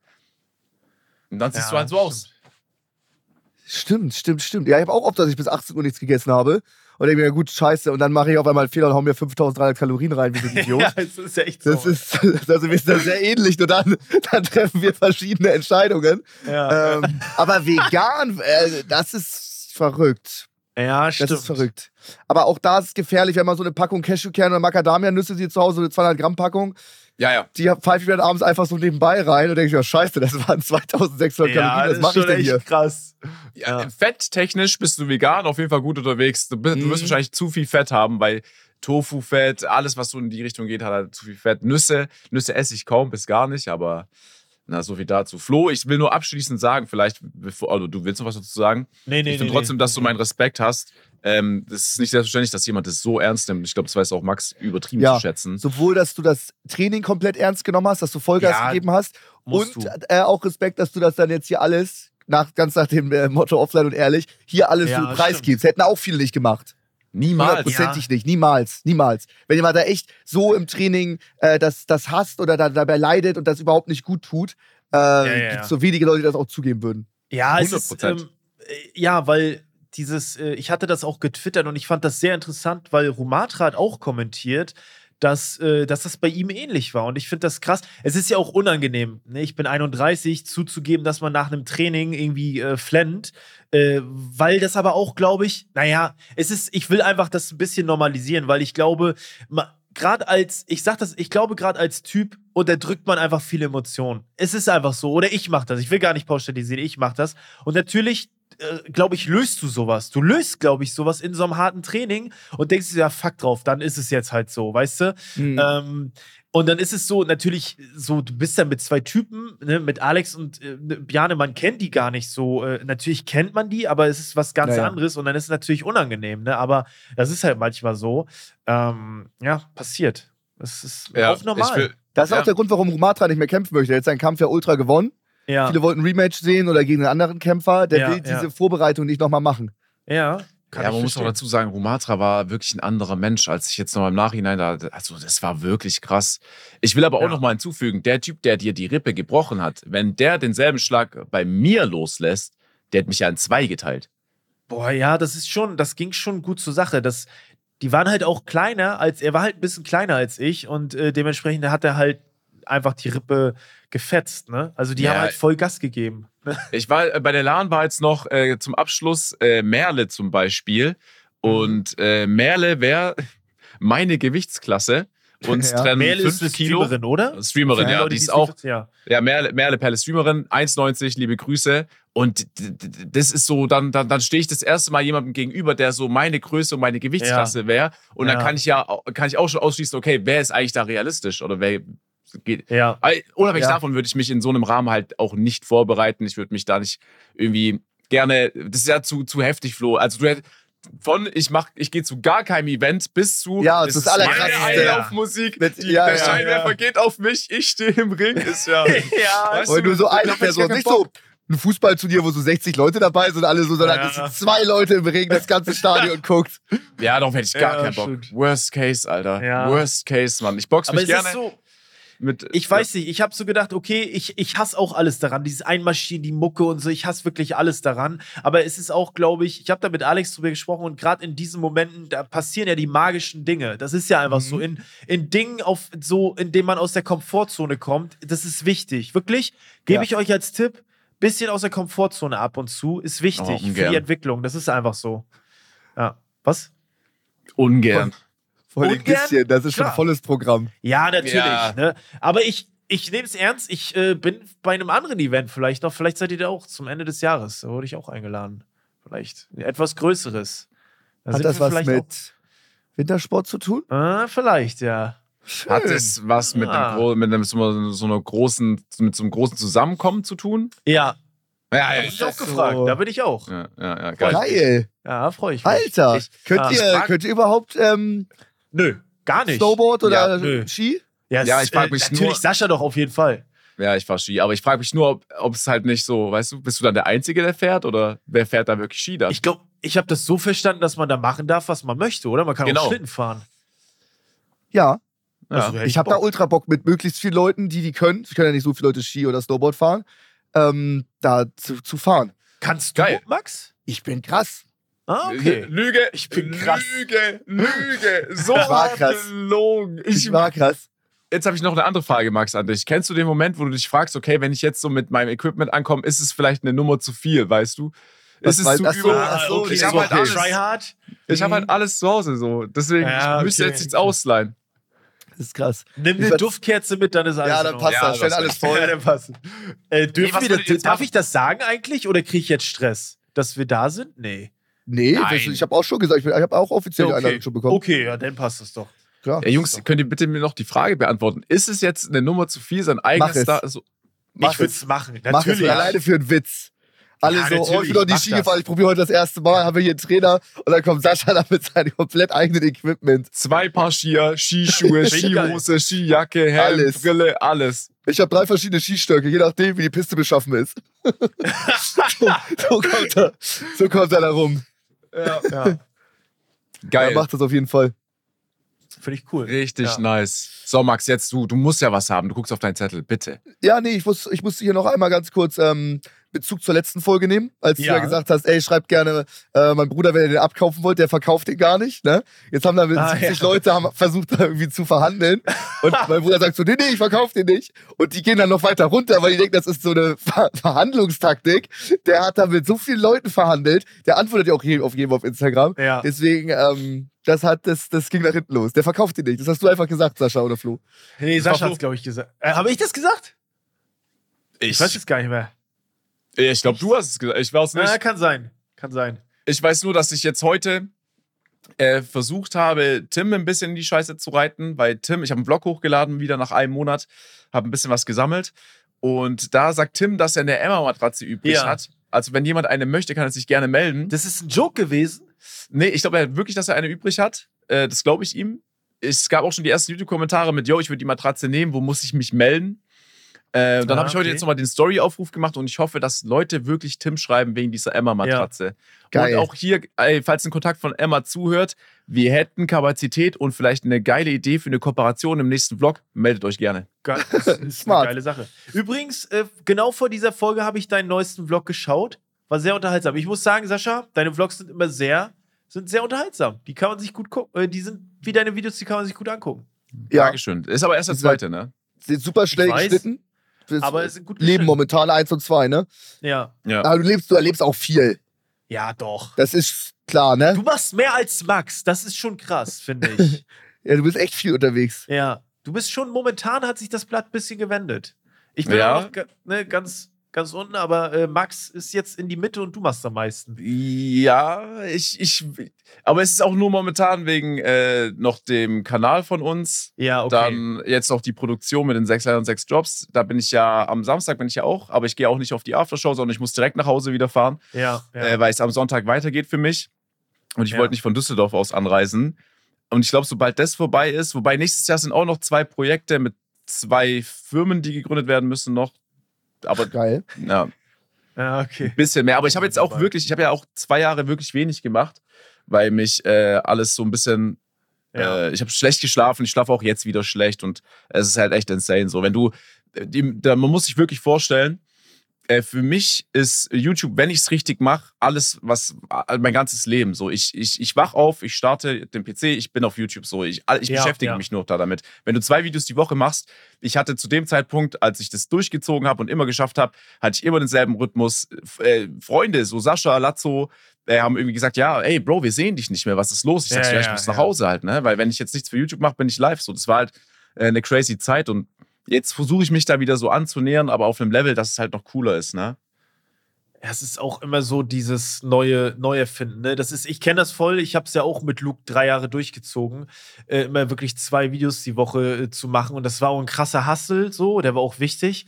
Und dann siehst du halt so stimmt. aus. Stimmt, stimmt, stimmt. Ja, ich habe auch oft, dass ich bis 18 Uhr nichts gegessen habe. Und denke mir, ja, gut, scheiße. Und dann mache ich auf einmal einen Fehler und hau mir 5300 Kalorien rein, wie so ein Idiot. Ja, das ist echt so. Das ist, also wir sind da sehr ähnlich, nur dann, dann treffen wir verschiedene Entscheidungen. ja. Ähm, aber vegan, äh, das ist verrückt. ja, Das stimmt. ist verrückt. Aber auch da ist es gefährlich, wenn man so eine Packung Cashewkerne oder Macadamia-Nüsse sieht zu Hause, so eine 200 Gramm Packung, Ja, ja. die pfeife ich mir dann abends einfach so nebenbei rein und denke ich, ja scheiße, das waren 2600 Ja, Kalorien, das ist mache ich schon denn echt hier? krass. Ja, Ja. Fetttechnisch bist du vegan auf jeden Fall gut unterwegs. Du, bist, du wirst Mhm. wahrscheinlich zu viel Fett haben, weil Tofu-Fett, alles, was so in die Richtung geht, hat halt zu viel Fett. Nüsse, Nüsse esse ich kaum bis gar nicht, aber na, so viel dazu. Flo, ich will nur abschließend sagen, vielleicht, bevor, also du willst noch was dazu sagen? Nee, nee, ich finde nee, trotzdem, nee. dass du meinen Respekt hast. Ähm, das ist nicht selbstverständlich, dass jemand das so ernst nimmt. Ich glaube, das weiß auch Max übertrieben Ja. zu schätzen. Sowohl, dass du das Training komplett ernst genommen hast, dass du Vollgas Ja, gegeben hast und äh, auch Respekt, dass du das dann jetzt hier alles, nach, ganz nach dem äh, Motto offline und ehrlich, hier alles Ja, so preisgibst. Hätten auch viele nicht gemacht. Niemals. Hundertprozentig nicht, niemals, niemals. Wenn jemand da echt so im Training äh, das, das hasst oder da, dabei leidet und das überhaupt nicht gut tut, äh, ja, ja. gibt es so wenige Leute, die das auch zugeben würden. Ja, es ist, 100%. ähm, äh, ja, weil dieses, äh, ich hatte das auch getwittert und ich fand das sehr interessant, weil Rumatra hat auch kommentiert, dass, äh, dass das bei ihm ähnlich war. Und ich finde das krass. Es ist ja auch unangenehm. Ne? Ich bin 31, zuzugeben, dass man nach einem Training irgendwie äh, flennt. Äh, weil das aber auch, glaube ich, naja, es ist, ich will einfach das ein bisschen normalisieren, weil ich glaube, gerade als, ich sag das, ich glaube, gerade als Typ unterdrückt man einfach viele Emotionen. Es ist einfach so. Oder ich mach das. Ich will gar nicht pauschalisieren, ich mach das. Und natürlich, äh, glaube ich, löst du sowas. Du löst, glaube ich, sowas in so einem harten Training und denkst dir, ja, fuck drauf, dann ist es jetzt halt so, weißt du? Ähm, und dann ist es so, natürlich, so, du bist dann mit zwei Typen, ne, mit Alex und äh, Bjane, man kennt die gar nicht so. Äh, natürlich kennt man die, aber es ist was ganz Naja. anderes und dann ist es natürlich unangenehm, ne? Aber das ist halt manchmal so. Ähm, ja, passiert. Das ist Ja, auch normal. will- Das ist Ja. auch der Grund, warum Rumatra nicht mehr kämpfen möchte. Er hat seinen Kampf ja ultra gewonnen. Ja. Viele wollten ein Rematch sehen oder gegen einen anderen Kämpfer. Der Ja, will ja. diese Vorbereitung nicht nochmal machen. ja. Kann ja, man muss auch dazu sagen, Rumatra war wirklich ein anderer Mensch, als ich jetzt noch im Nachhinein da. Also, das war wirklich krass. Ich will aber auch Ja. noch mal hinzufügen: der Typ, der dir die Rippe gebrochen hat, wenn der denselben Schlag bei mir loslässt, der hat mich ja in zwei geteilt. Boah, ja, das ist schon, das ging schon gut zur Sache. Das, die waren halt auch kleiner als, er war halt ein bisschen kleiner als ich und äh, dementsprechend hat er halt einfach die Rippe gefetzt, ne? Also die Ja. haben halt voll Gas gegeben. Ich war äh, bei der LAN war jetzt noch äh, zum Abschluss äh, Merle zum Beispiel. Und äh, Merle wäre meine Gewichtsklasse. Uns Ja. trennen Merle ist 5 eine Kilo. Streamerin, oder? Streamerin, Für ja, Leute, die ist auch Ja. Ja, Merle, Merle Perle Streamerin, 1,90, liebe Grüße. Und das ist so, dann, dann, dann stehe ich das erste Mal jemandem gegenüber, der so meine Größe und meine Gewichtsklasse wäre. Und dann Ja. kann ich ja kann ich auch schon ausschließen, okay, wer ist eigentlich da realistisch? Oder wer geht. Ja. Aber Unabhängig Ja. davon würde ich mich in so einem Rahmen halt auch nicht vorbereiten. Ich würde mich da nicht irgendwie gerne. Das ist ja zu, zu heftig, Flo. Also du hätt- von ich mach, ich gehe zu gar keinem Event bis zu Ja, das ist Allerkrasseste. meine Einlaufmusik. Mit- Die, ja, der ja, Scheinwerfer ja. geht auf mich, ich stehe im Ring. Ist ja. Ja, Weißt Und nur so eine Person, nicht so ein Fußballturnier, wo so 60 Leute dabei sind, alle so, sondern Ja. es sind zwei Leute im Ring, das ganze Stadion guckt. Ja, darauf hätte ich gar Ja, keinen Bock. stimmt. Worst case, Alter. Ja. Worst case, Mann. Ich box Aber mich es gerne so, mit. ich weiß nicht, ich habe so gedacht, okay, ich, ich hasse auch alles daran, dieses Einmarschieren, die Mucke und so, ich hasse wirklich alles daran. Aber es ist auch, glaube ich, ich habe da mit Alex drüber gesprochen und gerade in diesen Momenten, da passieren ja die magischen Dinge. Das ist ja einfach Mhm. so. In, in Dingen, auf, so, in denen man aus der Komfortzone kommt, das ist wichtig. Wirklich, gebe Ja. ich euch als Tipp, bisschen aus der Komfortzone ab und zu, ist wichtig Oh, für die Entwicklung. Das ist einfach so. Ja. Was? Ungern. Voll ein bisschen, das ist schon Klar. volles Programm. Ja, natürlich. Ja. Ne? Aber ich, ich nehme es ernst. Ich äh, bin bei einem anderen Event vielleicht noch. Vielleicht seid ihr da auch zum Ende des Jahres. Da wurde ich auch eingeladen. Vielleicht etwas größeres. Da Hat das was vielleicht mit Wintersport zu tun? Auch, ah, vielleicht, ja. Hat es was mit, Ah. einem, mit einem, so einer- so einer großen, mit so einem großen Zusammenkommen zu tun? Ja, Ja, da bin ich auch so. gefragt. Da bin ich auch. Ja, ja, ja geil. Geil. Ja, freue ich mich. Alter. Ich, könnt, ah, ihr, könnt ihr überhaupt ähm, Nö, gar nicht. Snowboard oder Ja, nö. Ski? Ja, Ja, es- ich frag äh, mich Natürlich nur- Sascha doch auf jeden Fall. Ja, ich fahr Ski. Aber ich frage mich nur, ob, es halt nicht so, weißt du, bist du dann der Einzige, der fährt oder wer fährt da wirklich Ski dann? Ich glaube, ich habe das so verstanden, dass man da machen darf, was man möchte, oder? Man kann Genau. auch Schlitten fahren. Ja. ja. Also, hätte Ich habe da ultra Bock mit möglichst vielen Leuten, die die können. Ich kann ja nicht so viele Leute Ski oder Snowboard fahren. Ähm, da zu, zu fahren. Kannst du, Geil. Max? Ich bin krass. Ah, okay. Lüge, Ich bin krass. Lüge, Lüge. So war hart krass. gelogen. Ich, Ich, war krass. jetzt habe ich noch eine andere Frage, Max, an dich. Kennst du den Moment, wo du dich fragst, okay, wenn ich jetzt so mit meinem Equipment ankomme, ist es vielleicht eine Nummer zu viel, weißt du? Was ist es zu ach so, okay. ich nee, habe halt okay. alles, ich hab Mhm. halt alles zu Hause so. Deswegen, Ja, ich müsste okay. jetzt nichts ausleihen. Das ist krass. Nimm Ich eine Duftkerze mit, dann ist alles Ja, dann passt Ja, das. Stell alles voll. Ja, dann passt. Äh, ihr das, darf machen? ich das sagen eigentlich oder kriege ich jetzt Stress, dass wir da sind? Nee. Nee, Nein. das, ich habe auch schon gesagt, ich, ich habe auch offiziell die okay. Einladung schon bekommen. okay, ja, dann passt das doch. Klar. Ja, Jungs, könnt ihr bitte mir noch die Frage beantworten? Ist es jetzt eine Nummer zu viel, sein eigenes es. da? So, Mach ich würde es. machen. Mach es Natürlich. alleine für einen Witz. Alle Ja, so, oh, ich natürlich, bin noch nie Ski gefahren, ich probiere heute das erste Mal, haben wir hier einen Trainer und dann kommt Sascha da mit seinem komplett eigenen Equipment. zwei Paar Skier, Skischuhe. Skihose, Skijacke, Helm, Alles. Brille, alles. Ich habe drei verschiedene Skistöcke, je nachdem, wie die Piste beschaffen ist. so, so, kommt er, so kommt er da rum. Ja, ja. Geil. Er macht das auf jeden Fall. Finde ich cool. Richtig Ja. nice. So, Max, jetzt du. Du musst ja was haben. Du guckst auf deinen Zettel, bitte. Ja, nee, ich, muss, ich musste hier noch einmal ganz kurz ähm, Bezug zur letzten Folge nehmen, als du Ja. ja gesagt hast, ey, schreibt gerne, äh, mein Bruder, wenn ihr den abkaufen wollt, der verkauft den gar nicht. Ne? Jetzt haben da mit Ah, 70 ja. Leute haben versucht, da irgendwie zu verhandeln. Und mein Bruder sagt so, nee, nee, ich verkaufe den nicht. Und die gehen dann noch weiter runter, weil die denken, das ist so eine Ver Verhandlungstaktik. Der hat da mit so vielen Leuten verhandelt. Der antwortet ja auch je, auf jeden auf Instagram. Ja. Deswegen, ähm, das hat, das, das ging nach hinten los. Der verkauft den nicht. Das hast du einfach gesagt, Sascha oder Flo. Nee, Sascha hat es, glaube ich, gesagt. Äh, Habe ich das gesagt? Ich weiß es gar nicht mehr. Ich glaube, du hast es gesagt. Ich weiß nicht. Na, kann sein. Kann sein. Ich weiß nur, dass ich jetzt heute äh, versucht habe, Tim ein bisschen in die Scheiße zu reiten, weil Tim, ich habe einen Vlog hochgeladen, wieder nach einem Monat, habe ein bisschen was gesammelt. Und da sagt Tim, dass er eine Emma-Matratze übrig Ja. hat. Also, wenn jemand eine möchte, kann er sich gerne melden. Das ist ein Joke gewesen. Nee, ich glaube er hat wirklich, dass er eine übrig hat. Äh, das glaube ich ihm. Es gab auch schon die ersten YouTube-Kommentare mit, yo, ich würde die Matratze nehmen, wo muss ich mich melden? Äh, dann Ah, habe ich heute okay. jetzt nochmal den Story-Aufruf gemacht und ich hoffe, dass Leute wirklich Tim schreiben wegen dieser Emma-Matratze. Geil. Und auch hier, ey, falls ein Kontakt von Emma zuhört, wir hätten Kapazität und vielleicht eine geile Idee für eine Kooperation im nächsten Vlog. Meldet euch gerne. Geil, Das ist eine geile Sache. Übrigens, äh, genau vor dieser Folge habe ich deinen neuesten Vlog geschaut. War sehr unterhaltsam. Ich muss sagen, Sascha, deine Vlogs sind immer sehr, sind sehr unterhaltsam. Die kann man sich gut gucken. Äh, die sind wie deine Videos, die kann man sich gut angucken. Ja, Dankeschön. Ist aber erst der zweite, ne? sind super schnell geschnitten. Das Aber es sind gut Leben momentan eins und zwei, ne? Ja. Ja. Aber du lebst, du erlebst auch viel. Ja, doch. Das ist klar, ne? Du machst mehr als Max. Das ist schon krass, finde ich. Ja, du bist echt viel unterwegs. ja. Du bist schon, momentan hat sich das Blatt ein bisschen gewendet. Ich bin Ja. auch ne, ganz, ganz unten, aber äh, Max ist jetzt in die Mitte und du machst am meisten. Ja, ich, ich, aber es ist auch nur momentan wegen äh, noch dem Kanal von uns. Ja, okay. Dann jetzt noch die Produktion mit den sechs Leitern und sechs Jobs. Da bin ich ja am Samstag bin ich ja auch, aber ich gehe auch nicht auf die Aftershow, sondern ich muss direkt nach Hause wieder fahren, ja, ja. äh, weil es am Sonntag weitergeht für mich. Und ich Ja. wollte nicht von Düsseldorf aus anreisen. Und ich glaube, sobald das vorbei ist, wobei nächstes Jahr sind auch noch zwei Projekte mit zwei Firmen, die gegründet werden müssen noch. Aber Geil. ja, ja, okay. bisschen mehr. Aber ich habe jetzt auch wirklich, ich habe ja auch zwei Jahre wirklich wenig gemacht, weil mich äh, alles so ein bisschen, Ja. äh, ich habe schlecht geschlafen, ich schlafe auch jetzt wieder schlecht und es ist halt echt insane. So, wenn du, äh, die, da, man muss sich wirklich vorstellen, äh, für mich ist YouTube, wenn ich es richtig mache, alles, was, äh, mein ganzes Leben. So, ich, ich, ich wach auf, ich starte den PC, ich bin auf YouTube so. Ich, ich Ja, beschäftige ja. mich nur da damit. Wenn du zwei Videos die Woche machst, ich hatte zu dem Zeitpunkt, als ich das durchgezogen habe und immer geschafft habe, hatte ich immer denselben Rhythmus. Äh, Freunde, so Sascha, Lazzo, äh, haben irgendwie gesagt, ja, ey, Bro, wir sehen dich nicht mehr, was ist los? Ich sag so, Ja, ja, ich ja, muss nach ja. Hause halt, ne? Weil wenn ich jetzt nichts für YouTube mache, bin ich live. So, das war halt äh, eine crazy Zeit und jetzt versuche ich mich da wieder so anzunähern, aber auf einem Level, dass es halt noch cooler ist, ne? Ja, es ist auch immer so dieses neue Neuerfinden. Ne? Das ist, ich kenne das voll. Ich habe es ja auch mit Luke drei Jahre durchgezogen, äh, immer wirklich zwei Videos die Woche äh, zu machen. Und das war auch ein krasser Hustle, so. Der war auch wichtig.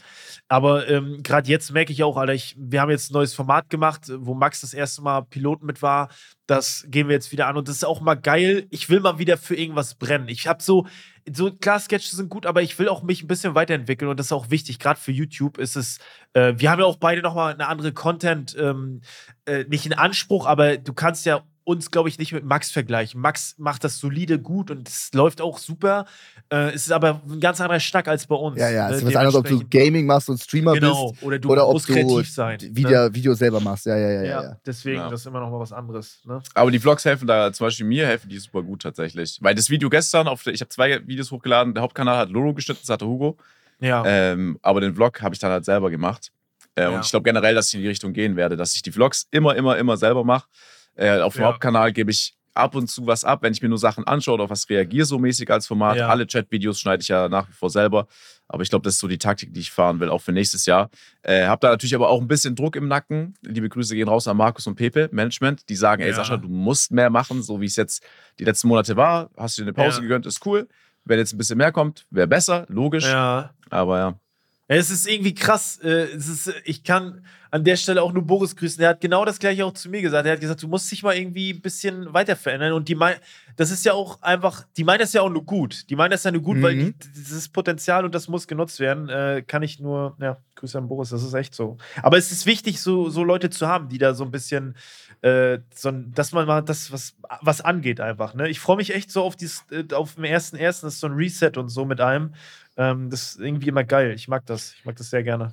Aber ähm, gerade jetzt merke ich auch, Alter, ich, wir haben jetzt ein neues Format gemacht, wo Max das erste Mal Pilot mit war. Das gehen wir jetzt wieder an und das ist auch mal geil. Ich will mal wieder für irgendwas brennen. Ich habe so, so klar, Sketches sind gut, aber ich will auch mich ein bisschen weiterentwickeln und das ist auch wichtig. Gerade für YouTube ist es, äh, wir haben ja auch beide nochmal eine andere Content, ähm, äh, nicht in Anspruch, aber du kannst ja uns, glaube ich, nicht mit Max vergleichen. Max macht das solide gut und es läuft auch super. Äh, es ist aber ein ganz anderer Schnack als bei uns. Ja, ja. Es ne? ist was anderes, ob du Gaming machst und Streamer Genau, bist. oder du oder ob musst du kreativ sein. Video, ne? Video selber machst. Ja, ja, ja. Ja, ja, ja. deswegen, Ja. das ist immer noch mal was anderes. Ne? Aber die Vlogs helfen da, zum Beispiel mir helfen die super gut tatsächlich. Weil das Video gestern, auf der, ich habe zwei Videos hochgeladen, der Hauptkanal hat Loro geschnitten, das hatte Hugo. Ja. Ähm, aber den Vlog habe ich dann halt selber gemacht. Äh, Ja. Und ich glaube generell, dass ich in die Richtung gehen werde, dass ich die Vlogs immer, immer, immer selber mache. Äh, auf dem Ja. Hauptkanal gebe ich ab und zu was ab, wenn ich mir nur Sachen anschaue oder auf was reagiere, so mäßig als Format. Ja. Alle Chat-Videos schneide ich ja nach wie vor selber. Aber ich glaube, das ist so die Taktik, die ich fahren will, auch für nächstes Jahr. Äh, hab da natürlich aber auch ein bisschen Druck im Nacken. Liebe Grüße gehen raus an Markus und Pepe, Management. Die sagen, ey Ja. Sascha, du musst mehr machen, so wie es jetzt die letzten Monate war. Hast du dir eine Pause Ja. gegönnt, ist cool. Wenn jetzt ein bisschen mehr kommt, wäre besser, logisch. ja. Aber ja. Es ist irgendwie krass. äh, Es ist, äh, ich kann an der Stelle auch nur Boris grüßen. Der hat genau das gleiche auch zu mir gesagt. Er hat gesagt, du musst dich mal irgendwie ein bisschen weiter verändern. Und die mein, das ist ja auch einfach, die meinen das ja auch nur gut. Die meinen das ja nur gut, weil Mhm. die, dieses Potenzial und das muss genutzt werden. Äh, kann ich nur, ja, Grüße an Boris, das ist echt so. Aber es ist wichtig, so, so Leute zu haben, die da so ein bisschen, äh, so, dass man mal das, was, was angeht, einfach. Ne? Ich freue mich echt so auf, dieses, äh, auf dem ersten ersten, das ist so ein Reset und so mit allem. Ähm, das ist irgendwie immer geil. Ich mag das. Ich mag das sehr gerne.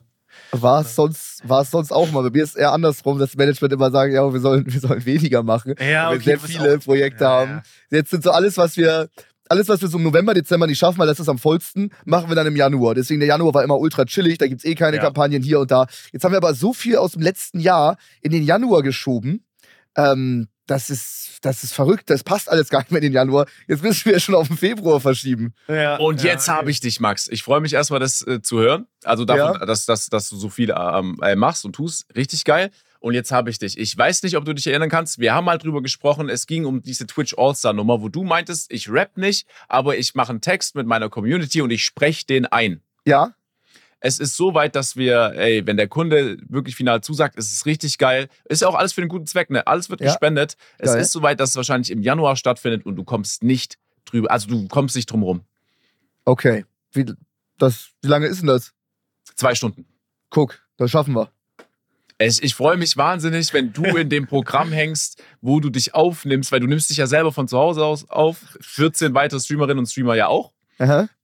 War es sonst, war es sonst auch mal. Bei mir ist es eher andersrum, dass das Management immer sagt, ja, wir sollen, wir sollen weniger machen. Ja, weil wir okay, sehr viele auch- Projekte Ja, haben. ja. Jetzt sind so alles, was wir, alles, was wir so im November, Dezember nicht schaffen, weil das ist am vollsten, machen wir dann im Januar. Deswegen der Januar war immer ultra chillig, da gibt es eh keine Ja. Kampagnen hier und da. Jetzt haben wir aber so viel aus dem letzten Jahr in den Januar geschoben. Ähm, das ist, das ist verrückt. Das passt alles gar nicht mehr in den Januar. Jetzt müssen wir schon auf den Februar verschieben. Ja, Und ja, jetzt okay. habe ich dich, Max. Ich freue mich erstmal, das äh, zu hören. Also davon, dass, dass, dass du so viel ähm, äh, machst und tust. Richtig geil. Und jetzt habe ich dich. Ich weiß nicht, ob du dich erinnern kannst. Wir haben mal drüber gesprochen. Es ging um diese Twitch All-Star-Nummer, wo du meintest, ich rap nicht, aber ich mache einen Text mit meiner Community und ich spreche den ein. Ja? Es ist so weit, dass wir, ey, wenn der Kunde wirklich final zusagt, ist es richtig geil. Ist ja auch alles für den guten Zweck, ne? Alles wird Ja. gespendet. Es Geil. ist so weit, dass es wahrscheinlich im Januar stattfindet und du kommst nicht drüber. Also du kommst nicht drum rum. Okay. Wie, das, wie lange ist denn das? Zwei Stunden. Guck, das schaffen wir. Ich, ich freue mich wahnsinnig, wenn du in dem Programm hängst, wo du dich aufnimmst, weil du nimmst dich ja selber von zu Hause aus auf. 14 weitere Streamerinnen und Streamer ja auch.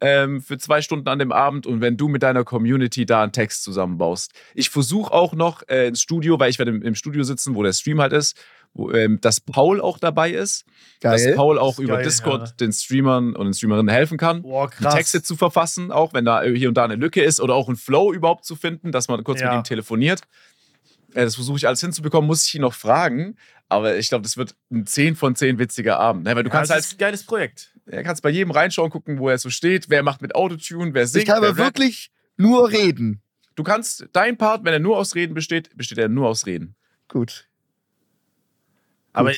Ähm, für zwei Stunden an dem Abend und wenn du mit deiner Community da einen Text zusammenbaust. Ich versuche auch noch äh, ins Studio, weil ich werde im, im Studio sitzen, wo der Stream halt ist, wo, ähm, dass Paul auch dabei ist. Dass Geil. Paul auch Das über geil, Discord ja. den Streamern und den Streamerinnen helfen kann. Boah. Texte zu verfassen, auch wenn da hier und da eine Lücke ist oder auch einen Flow überhaupt zu finden, dass man kurz Ja. mit ihm telefoniert. Äh, Das versuche ich alles hinzubekommen, muss ich ihn noch fragen. Aber ich glaube, das wird ein 10 von 10 witziger Abend. Ne? Weil du ja, kannst das halt ist ein geiles Projekt. Er kannst bei jedem reinschauen, gucken, wo er so steht, wer macht mit Autotune, wer singt. Ich kann aber wirklich nur reden. Du kannst dein Part, wenn er nur aus Reden besteht, besteht er nur aus Reden. Gut. Aber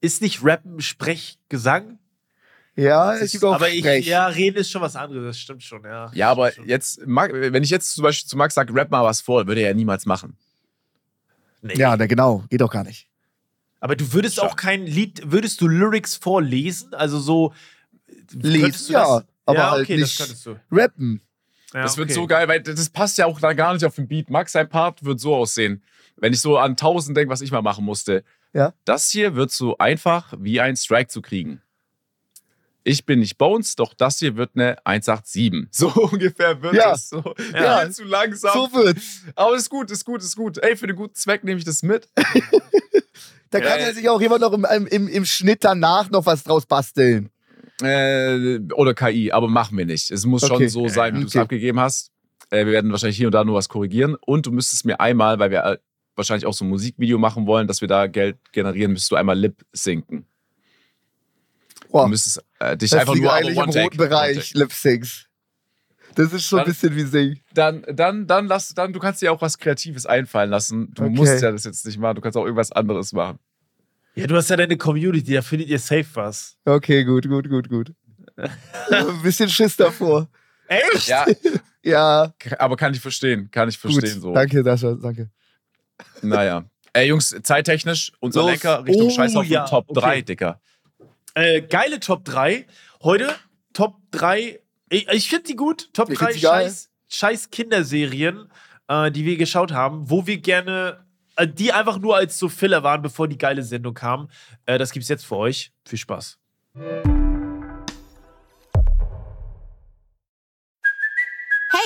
ist nicht Rappen Sprechgesang? Ja, es ist- gibt auch aber ich, Sprech. ja, Reden ist schon was anderes, das stimmt schon, ja. Ja, aber schon. jetzt, Mag- wenn ich jetzt zum Beispiel zu Max sage, rap mal was vor, würde er ja niemals machen. Nee. Ja, na genau. Geht doch gar nicht. Aber du würdest Schon. auch kein Lied, würdest du Lyrics vorlesen? Also so. Du ja, das? aber ja, halt okay, nicht- das könntest du. Rappen. Ja, das wird okay. so geil, weil das passt ja auch da gar nicht auf den Beat. Max, sein Part wird so aussehen. Wenn ich so an tausend denke, was ich mal machen musste. Ja. Das hier wird so einfach wie ein Strike zu kriegen. Ich bin nicht Bones, doch das hier wird eine 187. So ungefähr wird Ja. es. So. Ja. Viel zu langsam. So wird's. Aber ist gut, ist gut, ist gut. Ey, für den guten Zweck nehme ich das mit. Da Ja, kann ja. ja sich auch jemand noch im, im, im Schnitt danach noch was draus basteln. Äh, oder KI, aber machen wir nicht. Es muss Okay. schon so sein, wie du es Okay. abgegeben hast. Äh, wir werden wahrscheinlich hier und da nur was korrigieren. Und du müsstest mir einmal, weil wir äh, wahrscheinlich auch so ein Musikvideo machen wollen, dass wir da Geld generieren, müsstest du einmal lip sinken. Boah, Du müsstest äh, dich das einfach nur eigentlich im roten Bereich. Lip Syncs. Das ist schon ein Dann- bisschen wie Sing. Dann, dann, dann lass, dann, du kannst dir auch was Kreatives einfallen lassen. Du Okay. musst ja das jetzt nicht machen. Du kannst auch irgendwas anderes machen. Ja, du hast ja deine Community, da findet ihr safe was. Okay, gut, gut, gut, gut. ein bisschen Schiss davor. Echt? Ja, Ja, aber kann ich verstehen. Kann ich gut. verstehen so. Danke, Sascha, danke. Naja. Ey, Jungs, zeittechnisch, unser Los. Lenker Richtung Oh, Scheißhaufen ja, Top okay. 3, Dicker. Äh, geile Top 3. Heute Top 3. Ich, ich finde die gut. Top Ich 3 find sie geil. scheiß, scheiß Kinderserien, äh, die wir geschaut haben, wo wir gerne, die einfach nur als so Filler waren, bevor die geile Sendung kam. Äh, das gibt's jetzt für euch. Viel Spaß.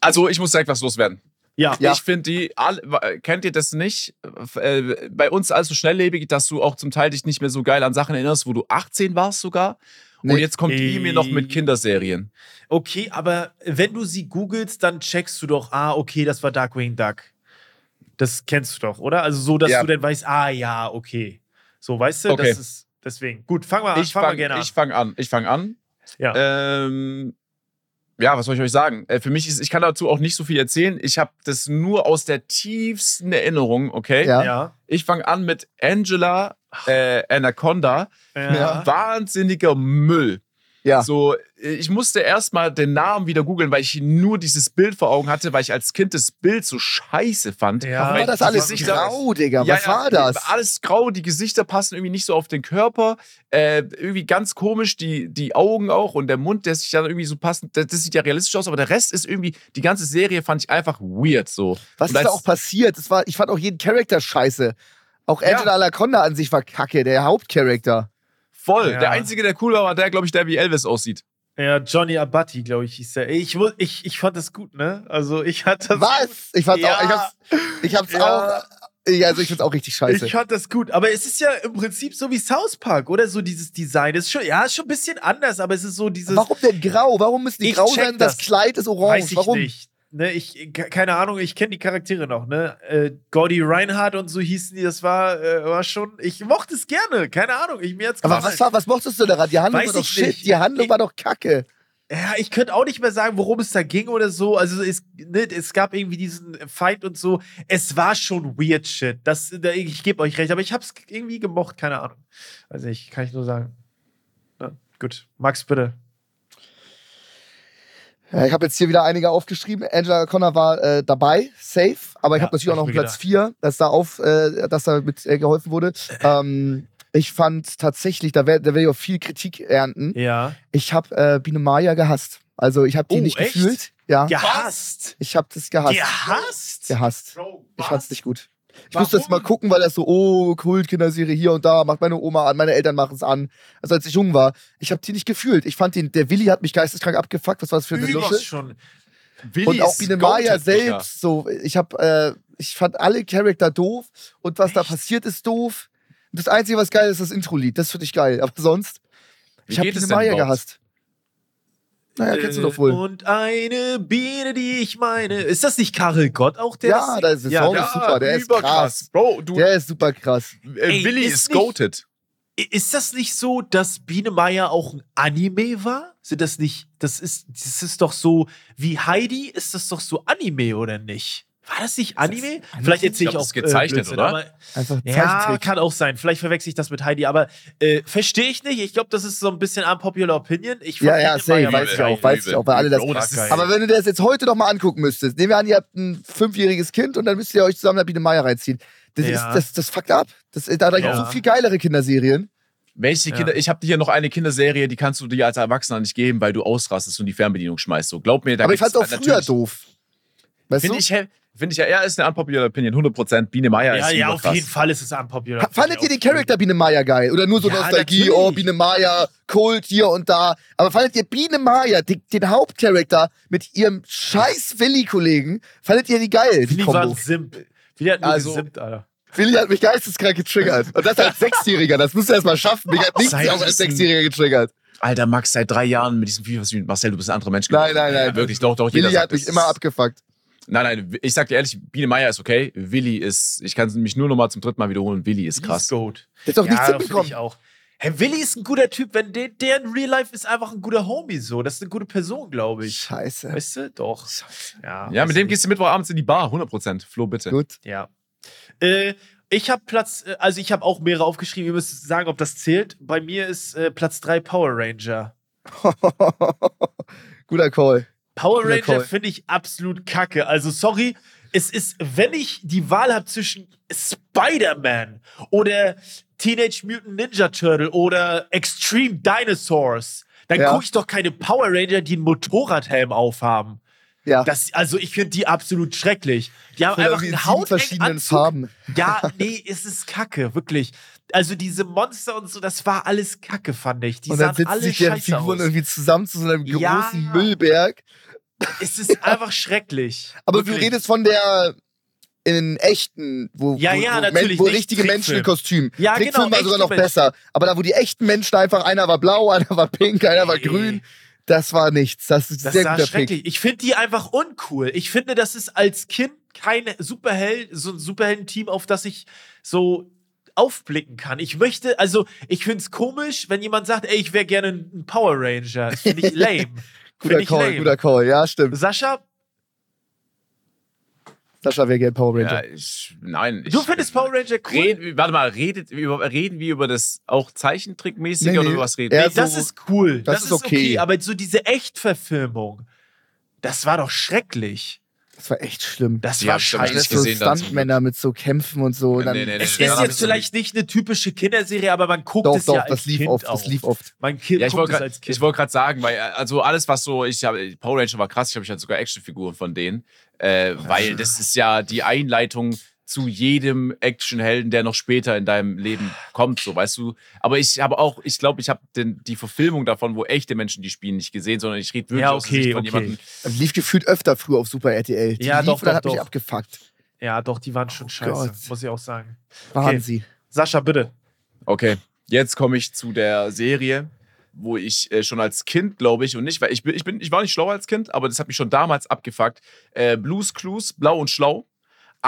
Also, ich muss direkt was loswerden. Ja. Ja. Ich finde die, alle, kennt ihr das nicht? Äh, bei uns alles so schnelllebig, dass du auch zum Teil dich nicht mehr so geil an Sachen erinnerst, wo du 18 warst sogar. Und Nee. jetzt kommt die mir noch mit Kinderserien. Okay, aber wenn du sie googelst, dann checkst du doch, ah, okay, das war Darkwing Duck. Das kennst du doch, oder? Also so, dass Ja. du dann weißt, ah ja, okay. So, weißt du, Okay. das ist deswegen. Gut, fang mal an. Ich fang mal fange gerne an. ich fang an. Ich fange an. ja. Ähm, ja, was soll ich euch sagen? Äh, für mich ist, ich kann dazu auch nicht so viel erzählen. Ich habe das nur aus der tiefsten Erinnerung, okay? Ja. ja. Ich fange an mit Angela äh, Anaconda. Ja. Wahnsinniger Müll. Ja. So, ich musste erstmal den Namen wieder googeln, weil ich nur dieses Bild vor Augen hatte, weil ich als Kind das Bild so scheiße fand. Ja. War das alles Gesichter- grau, Digga? Ja, Was ja, war das? Alles grau, die Gesichter passen irgendwie nicht so auf den Körper. Äh, irgendwie ganz komisch, die, die Augen auch und der Mund, der sich dann irgendwie so passend, das, das sieht ja realistisch aus, aber der Rest ist irgendwie, die ganze Serie fand ich einfach weird so. Was Und ist da auch passiert? Das war, ich fand auch jeden Charakter scheiße. Auch Ja. Angela Anaconda an sich war kacke, der Hauptcharakter. Voll. Ja. Der einzige, der cool war, war der, glaube ich, der wie Elvis aussieht. Ja, Johnny Abatti, glaube ich, hieß der. Ich, ich, ich fand das gut, ne? Also ich hatte das Was? Ich fand's Ja. auch, ich hab's, ich hab's Ja. auch, ja, also ich find's auch richtig scheiße. Ich fand das gut, aber es ist ja im Prinzip so wie South Park, oder? So dieses Design. ist schon, ja, ist schon ein bisschen anders, aber es ist so dieses. Warum denn grau? Warum müssen die grau sein? Das das. Kleid ist orange. Weiß ich Warum? nicht. Ne, ich, ke- keine Ahnung, ich kenne die Charaktere noch, ne? Äh, Gordy Reinhardt und so hießen die, das war, äh, war schon. Ich mochte es gerne, keine Ahnung. Ich, mir hat's Aber was, war, was mochtest du daran? Die Handlung Weiß war doch ich shit. nicht. Die Handlung Ich- war doch kacke. Ja, ich könnte auch nicht mehr sagen, worum es da ging oder so. Also es, ne, es gab irgendwie diesen Fight und so. Es war schon weird shit. Das, da, ich gebe euch recht, aber ich habe es irgendwie gemocht, keine Ahnung. Weiß nicht, kann ich nur sagen. Ja, gut, Max, bitte. Ich habe jetzt hier wieder einige aufgeschrieben. Angela Connor war äh, dabei, safe. Aber ich Ja, habe natürlich auch noch Platz 4, dass da auf, äh, dass da mit äh, geholfen wurde. Ähm, ich fand tatsächlich, da werde werd ich auch viel Kritik ernten. Ja. Ich habe äh, Biene Maya gehasst. Also ich habe die Oh, nicht echt? gefühlt. Ja. Gehasst. Ich habe das gehasst. Gehasst? Gehasst. Ich fand's nicht gut. Ich Warum? musste jetzt mal gucken, weil das so, oh, Kult-Kinderserie hier und da, macht meine Oma an, meine Eltern machen es an. Also als ich jung war, ich habe die nicht gefühlt. Ich fand den, der Willi hat mich geisteskrank abgefuckt. Was war das für eine Lusche? schon. Willi Und auch Biene Maya selbst, so, ich habe, äh, ich fand alle Charakter doof und was da Echt? passiert ist doof. Das Einzige, was geil ist, ist das Intro-Lied. Das finde ich geil. Aber sonst, Wie ich habe Biene Maya überhaupt? gehasst. Naja, kennst du doch wohl. Und eine Biene, die ich meine. Ist das nicht Karel Gott auch, der Ja, das der singt? Song ja, ist super, der ist überkrass. krass. Bro, du, Der ist super krass. äh, Ey, Willi ist ist goated. Ist das nicht so, dass Biene Meier auch ein Anime war? Sind das nicht, das ist, das ist doch so, wie Heidi ist das doch so Anime, oder nicht? War das nicht Anime? Vielleicht erzähle Ich ich, auch das ist gezeichnet, Blödsinn, oder? Aber, Einfach ja, kann auch sein. Vielleicht verwechsel ich das mit Heidi, aber äh, verstehe ich nicht. Ich glaube, das ist so ein bisschen unpopular Opinion. Ich Ja, fand ja, safe, weiß ich auch, weiß ich auch, weil alle das. Bro, das. Aber wenn du das jetzt heute noch mal angucken müsstest, nehmen wir an, ihr habt ein fünfjähriges Kind und dann müsst ihr euch zusammen da Biene Meier reinziehen. Das, Ja. ist, das, das fuckt ab. Das, da gibt es Ja. so viel geilere Kinderserien. Welche Ja. Kinder? Ich habe hier noch eine Kinderserie, die kannst du dir als Erwachsener nicht geben, weil du ausrastest und die Fernbedienung schmeißt. So, glaub mir, da Aber ich gibt's fand's auch früher doof. Weißt Finde du? ich, Finde ich ja, er ist eine unpopular Opinion, 100%. Biene Meier Ja, ist ja, super auf krass. jeden Fall ist es unpopular. Ha- Fandet ihr den Charakter Biene Meier geil? Oder nur so Ja, Nostalgie, natürlich. oh, Biene Meier, Kult hier und da. Aber fandet ihr Biene Meier, den, den Hauptcharakter mit ihrem scheiß Willi-Kollegen, fandet ihr die geil, die Willi war ein Kombo? Simp. Willi hat nur Also- gesimpt, Alter. Willi hat mich geisteskrank getriggert. Und das als Sechsjähriger, das musst du erst mal schaffen. Mich hat nichts auch als Sechsjähriger getriggert. Alter, Max, seit drei Jahren mit diesem FIFA-Stream. Marcel, du bist ein anderer Mensch. Nein, nein, nein. Ja, wirklich, doch, doch. jeder Willi sagt, hat mich immer abgefuckt. Nein, nein, ich sag dir ehrlich, Biene Meier ist okay. Willi ist, ich kann es mich nur noch mal zum dritten Mal wiederholen. Willi ist krass. Goat. Der ist doch nichts ja, finde hinbekommen. ich auch. Herr Willi ist ein guter Typ, wenn der, der in Real Life ist einfach ein guter Homie so. Das ist eine gute Person, glaube ich. Scheiße. Weißt du? Doch. Ja, Ja, mit dem nicht. gehst du Mittwochabends in die Bar, 100%. Flo, bitte. Gut. Ja. Äh, ich habe Platz, äh, also ich habe auch mehrere aufgeschrieben. Ihr müsst sagen, ob das zählt. Bei mir ist äh, Platz 3 Power Ranger. Guter Call. Power Ranger finde ich absolut kacke. Also sorry, es ist, wenn ich die Wahl habe zwischen Spider-Man oder Teenage Mutant Ninja Turtle oder Extreme Dinosaurs, dann Ja. gucke ich doch keine Power Ranger, die einen Motorradhelm aufhaben. Ja. Das, also ich finde die absolut schrecklich. Die haben Oder einfach einen Hautengen verschiedenen Anzug. Farben. Ja, nee, es ist kacke, wirklich. Also diese Monster und so, das war alles kacke, fand ich. Die Und dann sitzen alle sich deren scheiße Figuren aus. irgendwie zusammen zu so einem Ja. großen Müllberg. Es ist einfach schrecklich. Aber Wirklich. du redest von der in echten, wo, Ja, wo, ja, wo, wo richtige Menschen in Trickfilm. Kostüm. Ja, Trickfilm genau, war sogar noch Menschen. besser. Aber da, wo die echten Menschen einfach, einer war blau, einer war pink, einer war grün, das war nichts. Das ist Das sehr guter schrecklich. Pick. Ich finde die einfach uncool. Ich finde, das ist als Kind kein Superheld, so ein Superhelden-Team, auf das ich so aufblicken kann. Ich möchte, also ich finde es komisch, wenn jemand sagt, ey, ich wäre gerne ein Power Ranger. Das finde ich lame. Guter Call, lame. guter Call. Ja, stimmt. Sascha, Sascha wäre gern Power Ranger. Ja, ich, nein. Ich, du findest Power Ranger cool? Reden, warte mal, redet, reden wir über das auch Zeichentrickmäßige Nee, oder nee. über was reden wir? ist das so- ist cool. das Das, ist ist okay. okay. Aber so diese Echtverfilmung, das war doch schrecklich. Das war echt schlimm. Das war aber scheiße. Das so zum Stuntmänner mit so Kämpfen und so. Nee, Dann nee, nee, Es nee, ist ja, jetzt vielleicht nicht eine typische Kinderserie, aber man guckt doch, es doch, ja als das lief kind oft. Das lief oft. Mein Kind Ja, ich guckt wollte es grad- als Kind. ich wollte gerade sagen, weil äh, also alles, was so, ich habe Power Ranger war krass, ich habe halt sogar Actionfiguren von denen, äh, weil das ist ja die Einleitung zu jedem Actionhelden, der noch später in deinem Leben kommt, so weißt du. Aber ich habe auch, ich glaube, ich habe die Verfilmung davon, wo echte Menschen die spielen, nicht gesehen, sondern ich rede wirklich Ja, aus der Sicht okay, von okay. jemandem. Das lief gefühlt öfter früher auf Super RTL. Die Ja, lief doch, doch, hat mich doch. abgefuckt. Ja, doch, die waren schon scheiße, Gott. muss ich auch sagen. Waren sie. Sascha, bitte. Okay, jetzt komme ich zu der Serie, wo ich äh, schon als Kind, glaube ich, und nicht, weil ich bin, ich bin, ich war nicht schlau als Kind, aber das hat mich schon damals abgefuckt. Äh, Blues Clues, blau und schlau.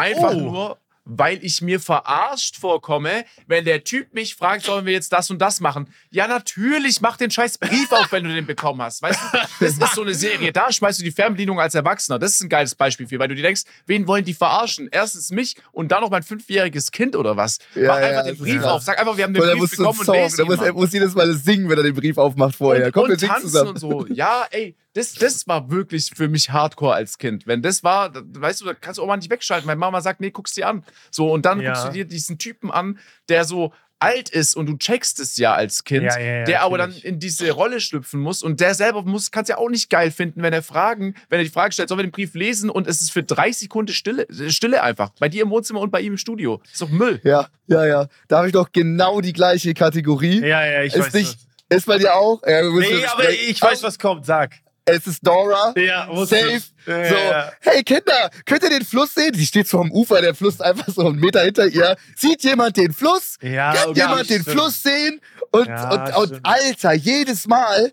Einfach Oh. nur, weil ich mir verarscht vorkomme, wenn der Typ mich fragt, sollen wir jetzt das und das machen? Ja, natürlich, mach den scheiß Brief auf, wenn du den bekommen hast. Weißt du, das ist so eine Serie. Da schmeißt du die Fernbedienung als Erwachsener. Das ist ein geiles Beispiel für, weil du dir denkst, wen wollen die verarschen? Erstens mich und dann noch mein fünfjähriges Kind oder was? Ja, mach ja, einfach das den Brief klar. auf. Sag einfach, wir haben den er Brief bekommen und der ihn muss, er muss jedes Mal singen, wenn er den Brief aufmacht vorher. und, Kommt, und wir tanzen zusammen. und so. Ja, ey, das, das war wirklich für mich Hardcore als Kind. Wenn das war, weißt du, da kannst du auch mal nicht wegschalten. Meine Mama sagt, nee, guck's dir an. So, und dann Ja. guckst du dir diesen Typen an, der so alt ist und du checkst es ja als Kind, Ja, ja, ja, der aber dann in diese Rolle schlüpfen muss und der selber muss, kann es ja auch nicht geil finden, wenn er Fragen, wenn er die Frage stellt, sollen wir den Brief lesen und es ist für drei Sekunden Stille, Stille einfach. Bei dir im Wohnzimmer und bei ihm im Studio. Das ist doch Müll. Ja, ja, ja. Da habe ich doch genau die gleiche Kategorie. Ja, ja, ich ist weiß. nicht, ist bei dir auch? Ja, nee, aber ich weiß, was kommt. Sag. Es ist Dora. Ja, Safe. Ja, so, ja, hey Kinder, könnt ihr den Fluss sehen? Die steht so am Ufer, der Fluss einfach so einen Meter hinter ihr. Sieht jemand den Fluss? Ja, Kann okay, jemand den stimmt. Fluss sehen? Und, Ja, und, und stimmt. Alter, jedes Mal,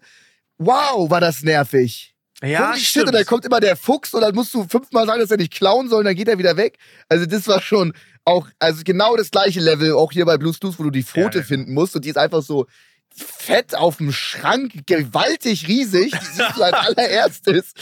wow, war das nervig. Ja, Holy shit, und dann kommt immer der Fuchs und dann musst du fünfmal sagen, dass er nicht klauen soll und dann geht er wieder weg. Also das war schon auch, also genau das gleiche Level, auch hier bei Blues Blues, wo du die Pfote Ja, ja. finden musst und die ist einfach so fett auf dem Schrank, gewaltig riesig, die siehst du als allererstes.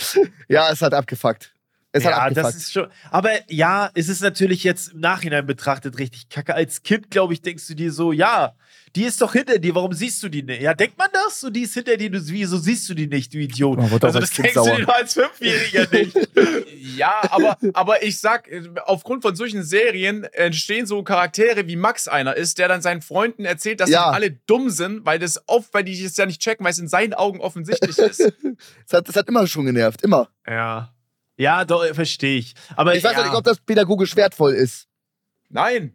Ja, es hat abgefuckt. Es hat ja, abgefuckt. das ist schon. Aber ja, es ist natürlich jetzt im Nachhinein betrachtet richtig kacke. Als Kind, glaube ich, denkst du dir so, ja, die ist doch hinter dir, warum siehst du die nicht? Ja, denkt man das? So, die ist hinter dir, du, wieso siehst du die nicht, du Idiot? Auch also, als das denkst du sauer. dir doch als Fünfjähriger nicht. Ja, aber, aber ich sag, aufgrund von solchen Serien entstehen so Charaktere, wie Max einer ist, der dann seinen Freunden erzählt, dass Ja. sie alle dumm sind, weil das oft, weil die es ja nicht checken, weil es in seinen Augen offensichtlich ist. Das hat, das hat immer schon genervt, immer. ja. Ja, doch, verstehe ich. Aber Ich weiß ja, nicht, ob das pädagogisch wertvoll ist. Nein.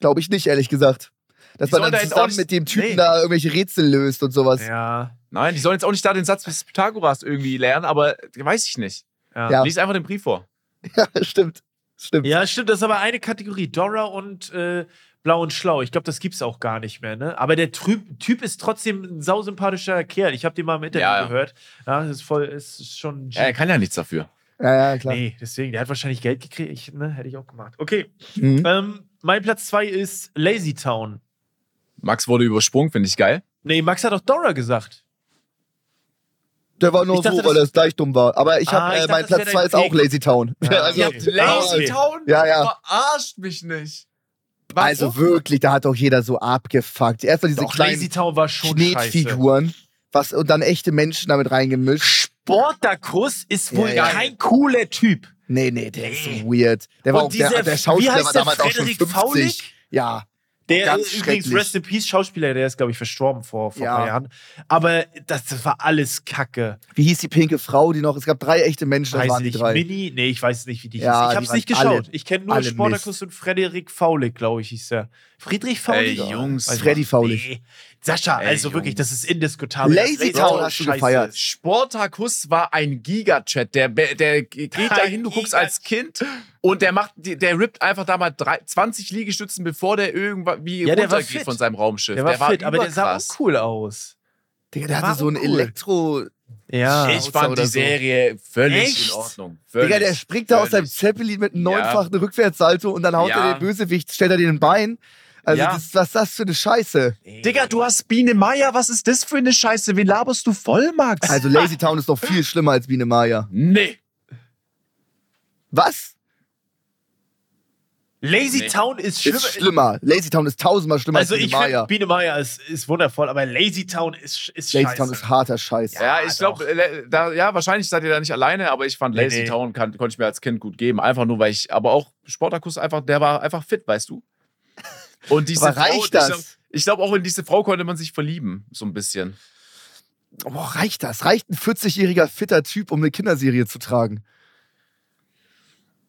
Glaube ich nicht, ehrlich gesagt. Dass Die man dann jetzt auch zusammen nicht- mit dem Typen Nee. da irgendwelche Rätsel löst und sowas. Ja, Nein, die sollen jetzt auch nicht da den Satz des Pythagoras irgendwie lernen, aber weiß ich nicht. ja. Ja. Lies einfach den Brief vor. Ja, stimmt. Stimmt. Ja, stimmt, das ist aber eine Kategorie. Dora und äh, Blau und Schlau. Ich glaube, das gibt's auch gar nicht mehr, ne? Aber der Typ, typ ist trotzdem ein sausympathischer Kerl. Ich habe den mal im Interview Ja, ja. gehört. Ja, das ist voll, ist schon. Ja, er kann ja nichts dafür. Ja, ja, klar. Nee, deswegen, der hat wahrscheinlich Geld gekriegt. Ich, ne, hätte ich auch gemacht. Okay. Mhm. Ähm, mein Platz zwei ist Lazy Town. Max wurde übersprungen, finde ich geil. Nee, Max hat doch Dora gesagt. Der war nur dachte, so, weil er gleich dumm war. Aber ich Ah, habe, ich äh, mein Platz dein 2 ist auch. Lazy Town. Ah, also, habt Lazy Town? Ja, ja. Verarscht mich nicht. Warum? also wirklich, da hat doch jeder so abgefuckt. Erstmal diese Doch, Lazy kleinen Town war schon scheiße. Knetfiguren. Was, und dann echte Menschen damit reingemischt. Sportakus ist wohl Ja, ja. kein cooler Typ. Nee, nee, der ist Nee. so weird. Der war Und auch, der, dieser- der wie Schauspieler heißt war der? damals auch schon Frederik 50. Faulig? Ja. Der Ganz ist übrigens. Rest in Peace Schauspieler, der ist, glaube ich, verstorben vor, vor Ja. ein paar Jahren. Aber das, das war alles Kacke. Wie hieß die pinke Frau, die noch? Es gab drei echte Menschen, das Weiß waren nicht. die drei. Mini? Nee, ich weiß nicht, wie die Ja, hieß. Ich habe es nicht geschaut. alle- ich kenne nur Sportakus und Frederik Faulig, glaube ich, hieß der. Friedrich Faulig? Ey, Jungs. Weiß ich Freddy. Faulig. Nee. Sascha, Ey, also wirklich, Jungs. das ist indiskutabel. Lazy Town hast du scheiße gefeiert. Sportakus war ein Gigachat. Der, der geht Ein dahin, du guckst als Kind und der macht, der rippt einfach da mal drei, 20 Liegestützen, bevor der irgendwie Ja, der war runtergeht von seinem Raumschiff. Der war fit, aber der sah auch cool aus. Digga, der war hatte so ein cool. Elektro. Ja. Ich fand die so. Serie völlig Echt? in Ordnung. Völlig, Digga, der springt da aus seinem. Zeppelin mit einem Ja. neunfachen Rückwärtssalto und dann haut Ja. er den Bösewicht, stellt er den in den Bein. Also, Ja. das, was ist das für eine Scheiße? Digga, du hast Biene Meier, was ist das für eine Scheiße? Wen laberst du voll, Max? Also, Lazy Town ist doch viel schlimmer als Biene Maya. nee. Was? Lazy Nee. Town ist schlimmer. Ist schlimmer. Lazy Town ist tausendmal schlimmer Also als Biene ich finde, Maya. Biene Maya ist, ist wundervoll, aber Lazy Town ist, ist Lazy scheiße. Town ist harter Scheiß. Ja, ich doch. glaube, da, ja, wahrscheinlich seid ihr da nicht alleine, aber ich fand Nee, Lazy nee. Town kann, konnte ich mir als Kind gut geben. Einfach nur, weil ich, aber auch Sportakus einfach, der war einfach fit, weißt du? Und diese Aber reicht Frau, das? ich glaube, ich glaub, auch in diese Frau konnte man sich verlieben, so ein bisschen. Boah, reicht das? Reicht ein 40-jähriger fitter Typ, um eine Kinderserie zu tragen?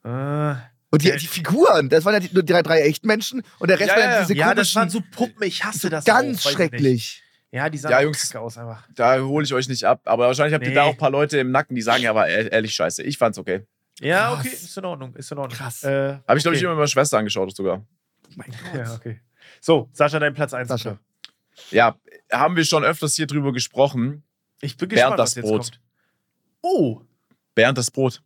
Äh, Und die, Ja. die Figuren, das waren ja die, nur drei, drei Echtmenschen und der Rest Ja, waren ja ja. diese ja, das komischen, waren so Puppen, ich hasse das ganz auch, ich schrecklich. Ja, die sahen Ja, Jungs. kacke aus einfach. Da hole ich euch nicht ab, aber wahrscheinlich habt ihr Nee. da auch ein paar Leute im Nacken, die sagen, ja, aber ehr- ehrlich scheiße. Ich fand's okay. Ja, Krass. okay, ist in Ordnung, ist in Ordnung. Krass. Äh, Habe ich, glaube ich, okay. immer mit meiner Schwester angeschaut sogar. Mein Ja, okay. So, Sascha, dein Platz 1. Sascha. Ja, haben wir schon öfters hier drüber gesprochen. Ich bin Bernd gespannt, das was jetzt Brot. kommt. Oh, Bernd das Brot.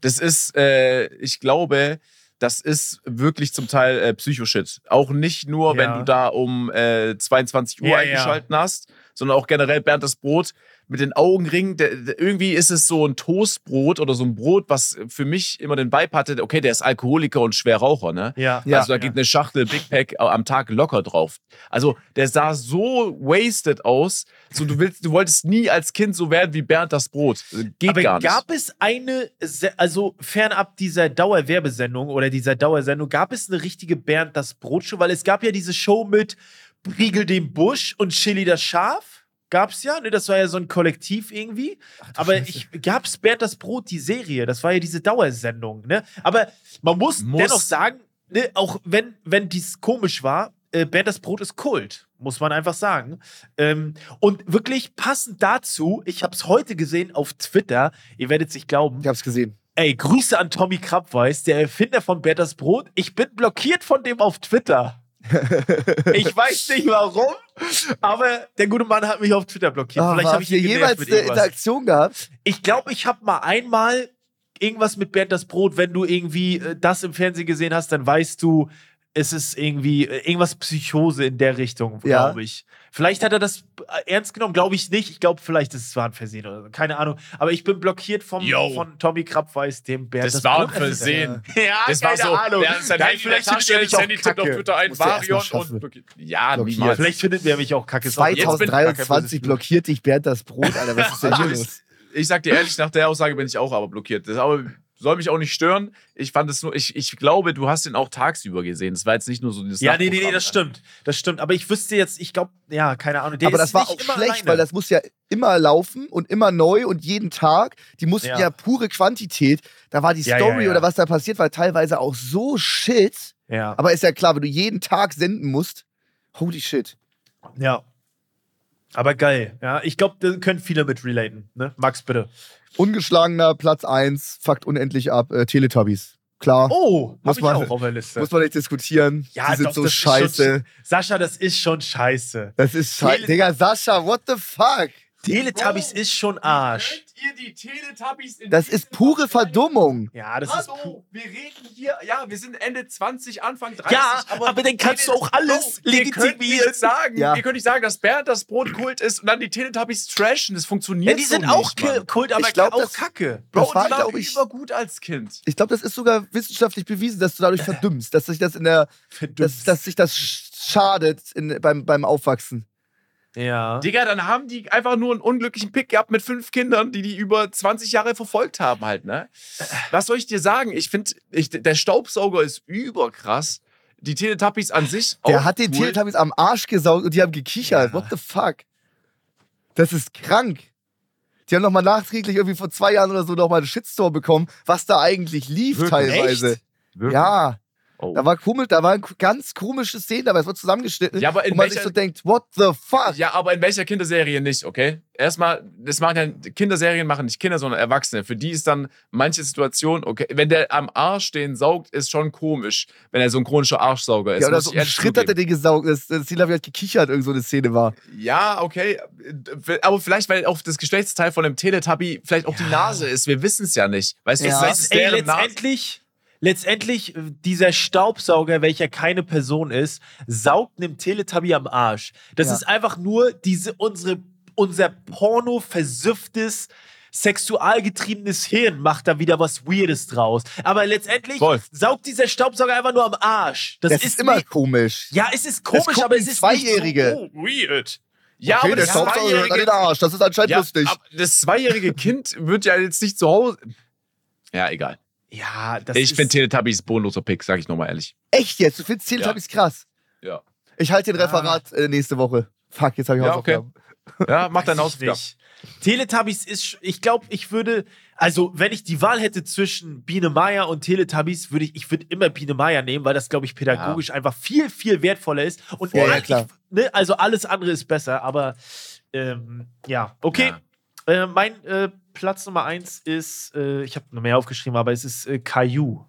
Das ist, äh, ich glaube, das ist wirklich zum Teil äh, Psychoshit. Auch nicht nur, Ja. wenn du da um äh, 22 Uhr Ja, eingeschalten hast, sondern auch generell Bernd das Brot mit den Augenringen. Der, der, irgendwie ist es so ein Toastbrot oder so ein Brot, was für mich immer den Vibe hatte, okay, der ist Alkoholiker und Schwerraucher, ne? ja. Ja. also da geht eine Schachtel Big Pack am Tag locker drauf. Also der sah so wasted aus. So, du, willst, du wolltest nie als Kind so werden wie Bernd das Brot. Geht Aber gar nicht. gab es eine, also fernab dieser Dauerwerbesendung oder dieser Dauersendung, gab es eine richtige Bernd das Brotshow? Weil es gab ja diese Show mit Briegel dem Busch und Chili das Schaf. Gab's ja, ne? Das war ja so ein Kollektiv irgendwie. Aber ich gab's Bernd das Brot, die Serie. Das war ja diese Dauersendung, ne? Aber man muss, Muss. dennoch sagen, ne, auch wenn, wenn dies komisch war, äh, Bernd das Brot ist Kult, muss man einfach sagen. Ähm, und wirklich passend dazu, ich habe es heute gesehen auf Twitter, ihr werdet es nicht glauben. Ich hab's gesehen. Ey, Grüße an Tommy Krabweis, der Erfinder von Bernd das Brot. Ich bin blockiert von dem auf Twitter. Ich weiß nicht warum, aber der gute Mann hat mich auf Twitter blockiert. Ah, Vielleicht habe ich genervt jemals eine. Interaktion gehabt? Ich glaube, ich habe mal einmal irgendwas mit Bernd das Brot. Wenn du irgendwie äh, das im Fernsehen gesehen hast, dann weißt du, es ist irgendwie äh, irgendwas Psychose in der Richtung, Ja. glaube ich. Vielleicht hat er das äh, ernst genommen, glaube ich nicht. Ich glaube, vielleicht ist es war ein Versehen oder so. Keine Ahnung. Aber ich bin blockiert vom, Yo. von Tommy Krabweis, dem Bernd Das war ein Brot erfindet. Versehen. Ja, Das war keine so, Ahnung. der hat sein Nein, Handy vielleicht findet er mich das auch Handy tippt auf kacke. Twitter ein, Varion und blockiert. Ja, Blockiert. niemals. Vielleicht findet er mich auch kacke. Ist auch- jetzt bin ich gar kein böses 2023 Blut. blockiert dich Bernd das Brot, Alter. Was ist denn hier los? Ich sag dir ehrlich, nach der Aussage bin ich auch aber blockiert. Das ist aber soll mich auch nicht stören. Ich fand es nur, ich, ich glaube, du hast ihn auch tagsüber gesehen. Das war jetzt nicht nur so dieses Ja, nee, nee, nee, das ne? stimmt. Das stimmt. Aber ich wüsste jetzt, ich glaube, ja, keine Ahnung. Der aber ist das war nicht auch immer schlecht, alleine. weil das muss ja immer laufen und immer neu und jeden Tag. Die mussten ja, Ja. pure Quantität. Da war die Ja, Story ja, ja. oder was da passiert, war teilweise auch so shit. Ja, Aber ist ja klar, wenn du jeden Tag senden musst, holy shit. ja. Aber geil. Ja, ich glaube, da können viele mit relaten. Ne? Max, bitte. Ungeschlagener Platz 1, fuckt unendlich ab, äh, Teletubbies. Klar, Oh, Muss man- auch auf der Liste. muss man nicht diskutieren. ja, die sind doch, so scheiße. Schon, Sascha, das ist schon scheiße. Das ist scheiße. Digga, Sascha, what the fuck? Teletubbies ist schon Arsch. Ihr die Teletubbies in Das ist pure Verdummung. Ja, das ist. pu- Hallo, wir reden hier, ja, wir sind Ende 20, Anfang 30. Ja, aber dann kannst du auch alles ihr könnt legitimieren. nicht sagen, Ja. Ihr könnt nicht sagen, dass Bernd das Brotkult ist und dann die Teletubbies trashen. Das funktioniert Ja, die so sind auch nicht, Mann. Ki- Kult, aber Ich glaub, auch das- Kacke. Bro, Das war, die waren ich- übergut als Kind. Ich glaube, das ist sogar wissenschaftlich bewiesen, dass du dadurch verdümmst, dass sich das in der, dass, dass sich das sch- schadet in, beim, beim Aufwachsen. Ja. Digga, dann haben die einfach nur einen unglücklichen Pick gehabt mit fünf Kindern, die die über 20 Jahre verfolgt haben halt, ne? Was soll ich dir sagen? Ich finde, ich, der Staubsauger ist überkrass. Die Teletubbies an sich Der auch hat den cool. Teletubbies am Arsch gesaugt und die haben gekichert. Ja. What the fuck? Das ist krank. Die haben nochmal nachträglich irgendwie vor zwei Jahren oder so nochmal einen Shitstorm bekommen, was da eigentlich lief Wirklich? teilweise. Echt? Wirklich? Ja, Oh. da war komisch, da waren ganz komische Szenen dabei. Es wurde zusammengeschnitten, Ja, aber in wo man welcher- sich so denkt, what the fuck? Ja, aber in welcher Kinderserie nicht, okay? Erstmal, das machen ja, Kinderserien machen nicht Kinder, sondern Erwachsene. Für die ist dann manche Situation, okay, wenn der am Arsch den saugt, ist schon komisch, wenn er so ein chronischer Arschsauger ist. Ja, oder so ein Schritt hat er den gesaugt. Das, das Ziel habe ich halt gekichert, irgend so eine Szene war. Ja, okay. Aber vielleicht, weil auch das Geschlechtsteil von dem Teletubby vielleicht auch die Nase ist. Wir wissen es ja nicht. Weißt du, Ja. vielleicht ist Ey, deren Nase. Letztendlich, äh, dieser Staubsauger, welcher keine Person ist, saugt einem Teletubby am Arsch. Das Ja. ist einfach nur diese, unsere, unser porno-versüfftes, sexualgetriebenes Hirn macht da wieder was Weirdes draus. Aber letztendlich Voll. saugt dieser Staubsauger einfach nur am Arsch. Das, Das, ist, immer nicht- komisch. Ja, es ist komisch, aber es ist Zweijährige. nicht so oh, weird. Ja, okay, aber der das Staubsauger an den Arsch. Das ist anscheinend ja, lustig. aber das zweijährige Kind wird ja jetzt nicht zu Hause. Ja, egal. Ja, das ich finde Teletubbies bodenloser Pick, sag ich nochmal ehrlich. Echt jetzt? Du findest Teletubbies krass? Ja. Ich halte den Ah. Referat äh, nächste Woche. Fuck, jetzt habe ich Ja, okay. Hausaufgaben. Ja, mach deinen Hausaufgaben. Teletubbies ist, ich glaube, ich würde, also wenn ich die Wahl hätte zwischen Biene Meier und Teletubbies, würde ich, ich würde immer Biene Meier nehmen, weil das, glaube ich, pädagogisch einfach viel, viel wertvoller ist. Und Ja, ja, eigentlich, klar. ne, also alles andere ist besser, aber ähm, ja, okay. Äh, mein äh, Platz Nummer eins ist, äh, ich habe noch mehr aufgeschrieben, aber es ist äh, Caillou.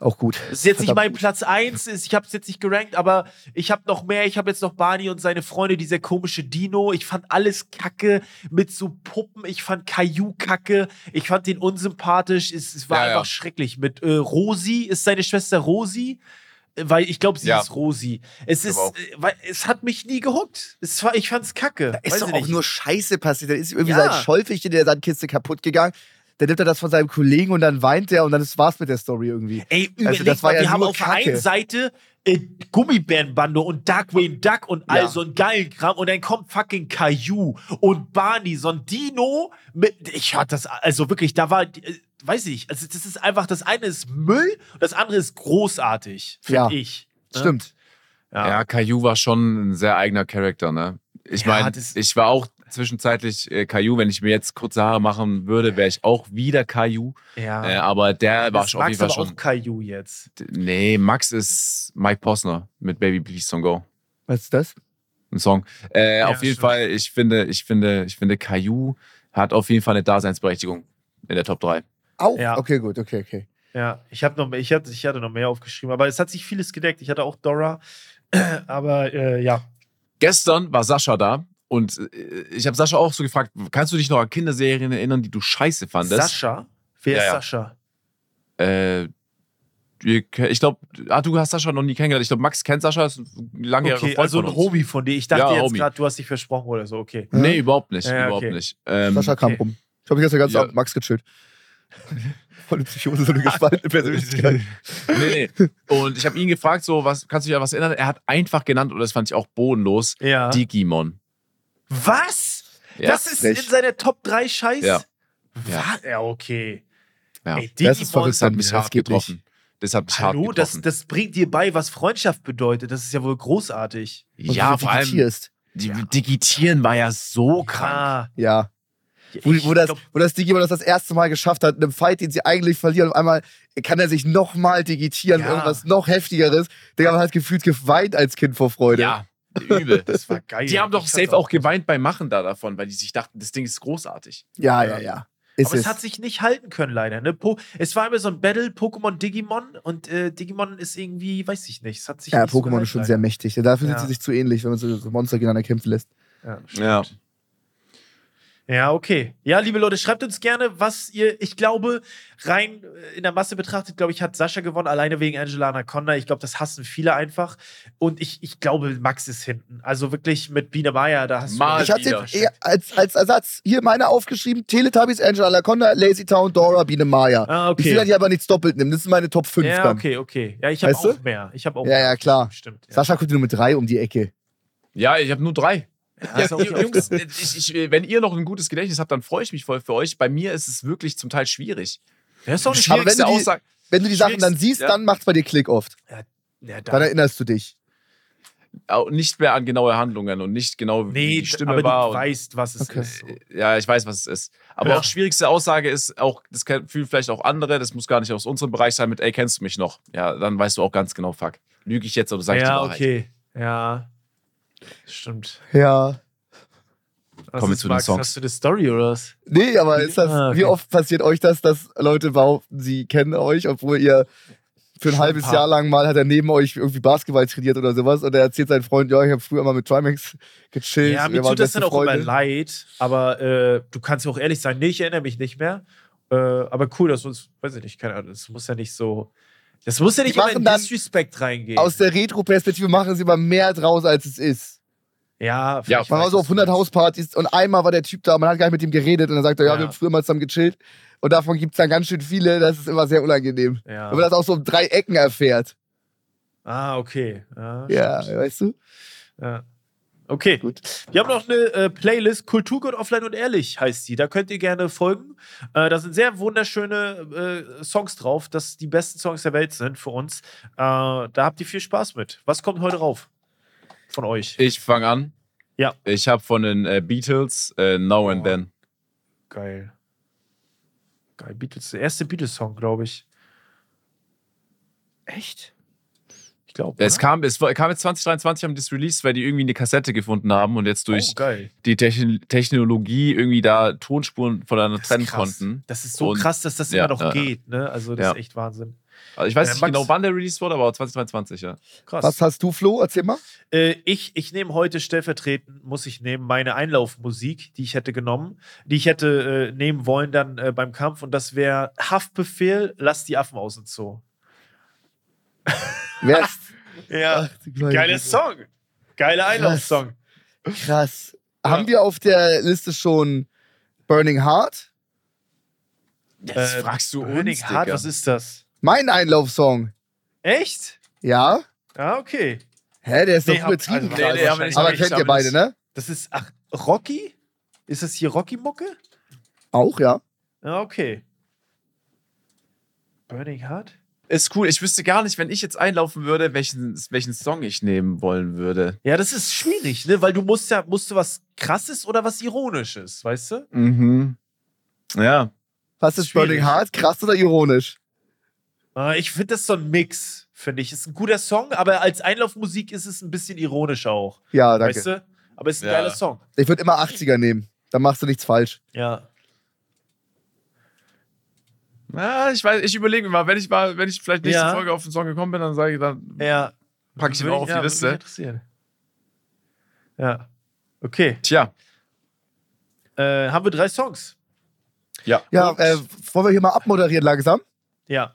Auch gut. Das ist jetzt nicht Verdammt mein gut. Platz 1, ist- ich habe es jetzt nicht gerankt, aber ich habe noch mehr. Ich habe jetzt noch Barney und seine Freunde, dieser komische Dino. Ich fand alles kacke mit so Puppen. Ich fand Caillou kacke. Ich fand den unsympathisch. Es, es war Ja, ja. einfach schrecklich. Mit äh, Rosi, ist seine Schwester Rosi? Weil ich glaube, sie Ja. ist Rosi. Es ist, äh, weil, es hat mich nie gehuckt. Es war, ich fand's kacke. Da ist Weiß doch auch nicht. nur Scheiße passiert. Da ist irgendwie Ja. sein Schäufelchen in der Sandkiste kaputt gegangen. Dann nimmt er das von seinem Kollegen und dann weint er und dann ist war's mit der Story irgendwie. Ey, Also überleg das war mal, ja wir haben auf der einen Seite äh, Gummibärenbande und Darkwing Duck und all Ja. so einen geilen Kram und dann kommt fucking Caillou und Barney, so ein Dino mit, ich hatte das, also wirklich, da war, äh, weiß ich, also das ist einfach, das eine ist Müll und das andere ist großartig, finde Ja. ich. ne? Stimmt. Ja. Ja, Caillou war schon ein sehr eigener Charakter, ne? Ich Ja, meine, ich war auch zwischenzeitlich äh, Caillou. Wenn ich mir jetzt kurze Haare machen würde, wäre ich auch wieder Caillou. ja. Äh, aber der war schon auf jeden Fall aber schon. auch Caillou jetzt. Nee, Max ist Mike Posner mit Baby Please Don't Go. Was ist das? Ein Song. Äh, Ja, auf jeden stimmt. Fall, ich finde, ich finde, ich finde, Caillou hat auf jeden Fall eine Daseinsberechtigung in der Top 3. Auch? Ja. Okay, gut, okay, okay. Ja, ich, hab noch, ich, hatte, ich hatte noch mehr aufgeschrieben, aber es hat sich vieles gedeckt. Ich hatte auch Dora, aber äh, ja. Gestern war Sascha da und äh, ich habe Sascha auch so gefragt, kannst du dich noch an Kinderserien erinnern, die du scheiße fandest? Sascha? Wer Ja, ist ja. Sascha? Äh, ich glaube, ah, du hast Sascha noch nie kennengelernt. Ich glaube, Max kennt Sascha, ist ein langjähriger Okay, Freund also ein. Homie von dir. Ich dachte Ja, jetzt gerade, du hast dich versprochen oder so. Okay. Nee, überhaupt nicht. Ja, überhaupt okay. nicht. Ähm, Sascha kam okay. rum. Ich habe gestern ganz Ja. Abend Max gechillt. Volle Psychose, so eine gespaltene Persönlichkeit. nee, nee. Und ich habe ihn gefragt, so, was, kannst du dich an was erinnern? Er hat einfach genannt, und das fand ich auch bodenlos, Ja. Digimon. Was? Ja, das ist frech. in seiner Top 3 Scheiß? Ja. Ja. ja, okay. Ja. Ey, Das ist verrückt, Das hat mich hart getroffen. Das hat mich Hallo, hart das, getroffen. das bringt dir bei, was Freundschaft bedeutet. Das ist ja wohl großartig. Und ja, vor allem, die Digitieren war ja so krank. Ja. Wo, wo, das, wo das Digimon das das erste Mal geschafft hat, in einem Fight, den sie eigentlich verlieren, auf einmal kann er sich nochmal digitieren, Ja. irgendwas noch heftigeres. Digga, man hat gefühlt geweint als Kind vor Freude. Ja, übel. das war geil. Die haben doch Ich safe auch geweint beim Machen da davon, weil die sich dachten, das Ding ist großartig. ja, ja. ja. Ist Aber es es. hat sich nicht halten können, leider. Ne? Po es war immer so ein Battle Pokémon Digimon und äh, Digimon ist irgendwie, weiß ich nicht. Es hat sich ja, nicht so Pokémon gehalten, ist schon leider. sehr mächtig. Dafür Ja. sind sie sich zu ähnlich, wenn man so, so Monster gegeneinander kämpfen lässt. Ja, Ja. stimmt. Ja, okay. Ja, liebe Leute, schreibt uns gerne, was ihr, ich glaube, rein äh, in der Masse betrachtet, glaube ich, hat Sascha gewonnen, alleine wegen Angela Anaconda. Ich glaube, das hassen viele einfach. Und ich, ich glaube, Max ist hinten. Also wirklich mit Biene Meier, da hast Mal du. Ich hatte eher als, als Ersatz hier meine aufgeschrieben: Teletubbies, Angela Laconda, Lazy Town, Dora, Biene Maya. Ah, okay. Ich will ja aber nichts doppelt nehmen. Das sind meine Top 5 ja, dann. okay, okay. Ja, ich habe Weißt du? auch mehr. Ich habe auch Ja, mehr. ja, klar. Stimmt. Ja. Sascha kommt nur mit drei um die Ecke. Ja, ich habe nur drei. Ja, Ja. Jungs, ich, ich, wenn ihr noch ein gutes Gedächtnis habt, dann freue ich mich voll für euch. Bei mir ist es wirklich zum Teil schwierig. Ja, ist doch nicht Aber wenn Schwierigste du die- Aussage. Wenn du die Sachen dann siehst, Ja. dann macht's bei dir Klick oft. Ja, Dann da, erinnerst du dich. Nicht mehr an genaue Handlungen und nicht genau, wie nee, die Stimme aber war. du weißt, was es Okay. ist. So. Ja, ich weiß, was es ist. Aber Ja. auch schwierigste Aussage ist auch, das fühlen vielleicht auch andere, das muss gar nicht aus unserem Bereich sein, mit, ey, kennst du mich noch? Ja, dann weißt du auch ganz genau, fuck. Lüge ich jetzt oder sag ich die Ja, Wahrheit? okay. Ja. Stimmt. Ja. Was Kommen wir zu den? Songs. Hast du eine Story oder was? Nee, aber ist das, Ah, okay. wie oft passiert euch das, dass Leute behaupten, sie kennen euch, obwohl ihr für ein Schon halbes ein paar. Jahr lang mal hat er neben euch irgendwie Basketball trainiert oder sowas und er erzählt seinen Freund, ja, ich habe früher mal mit Trimax gechillt. Ja, mir tut das dann auch immer Freunde. leid, aber äh, du kannst ja auch ehrlich sein, nee, ich erinnere mich nicht mehr. Äh, aber cool, dass uns, weiß ich nicht, keine Ahnung, das muss ja nicht so. Das muss ja nicht immer in Disrespect reingehen. Aus der Retro-Perspektive machen sie immer mehr draus, als es ist. Ja, Ja, Man war so auf du 100 meinst. Hauspartys und einmal war der Typ da, man hat gar nicht mit ihm geredet und dann sagt er, ja, Ja. wir haben früher mal zusammen gechillt. Und davon gibt es dann ganz schön viele, das ist immer sehr unangenehm. Ja. Wenn man das auch so um drei Ecken erfährt. Ah, okay. Ja, Ja, weißt du? Ja. Okay, Gut. Wir haben noch eine äh, Playlist, Kulturgott offline und ehrlich heißt die. Da könnt ihr gerne folgen. Äh, da sind sehr wunderschöne äh, Songs drauf, das die besten Songs der Welt sind für uns. Äh, da habt ihr viel Spaß mit. Was kommt heute rauf von euch? Ich fange an. Ja. Ich habe von den äh, Beatles äh, Now and Oh. Then. Geil. Geil, Beatles. Der erste Beatles-Song, glaube ich. Echt? Ich glaube. Es kam, es kam jetzt 2023, haben das released, weil die irgendwie eine Kassette gefunden haben und jetzt durch oh, die Techn Technologie irgendwie da Tonspuren voneinander trennen krass. konnten. Das ist so Und- krass, dass das ja, immer noch ja. geht. Ne? Also, das Ja. ist echt Wahnsinn. Also ich weiß Äh, nicht Max- genau, wann der released wurde, aber 2023, ja. Krass. Was hast du, Flo? Erzähl mal. Äh, ich ich nehme heute stellvertretend, muss ich nehmen, meine Einlaufmusik, die ich hätte genommen, die ich hätte äh, nehmen wollen dann äh, beim Kampf und das wäre Haftbefehl, lass die Affen aus dem Zoo. Wer ist. Ja, Ach, geiler. Song. Geiler Einlaufsong. Krass. Haben wir auf der Liste schon Burning Heart? Das Äh, fragst du Burning uns, Heart, Digga. was ist das? Mein Einlaufsong. Echt? Ja? Ja, okay. Hä, der ist Nee, doch übertrieben also, nee, nee, Aber haben wir kennt ihr beide, ne? Das ist, ach, Rocky? Ist das hier Rocky-Mucke? Auch, ja. Ja, okay. Burning Heart? Ist cool. Ich wüsste gar nicht, wenn ich jetzt einlaufen würde, welchen, welchen Song ich nehmen wollen würde. Ja, das ist schwierig, ne? Weil du musst ja, musst du was krasses oder was Ironisches, weißt du? Mhm. Ja. Was ist Schwierig. Burning Heart? Krass oder ironisch? Äh, Ich finde das so ein Mix, finde ich. Ist ein guter Song, aber als Einlaufmusik ist es ein bisschen ironisch auch. Ja, danke. Weißt du? Aber es ist ein Ja. geiler Song. Ich würde immer 80er nehmen. Dann machst du nichts falsch. Ja. Ja, ich weiß, ich überlege mir mal, wenn ich mal, wenn ich vielleicht nächste Ja. Folge auf den Song gekommen bin, dann sage ich, dann Ja. packe ich ihn auch auf ja, die würde mich Liste. interessieren. Ja. Okay. Tja. Äh, haben wir drei Songs? Ja. Ja, äh, wollen wir hier mal abmoderieren langsam? Ja.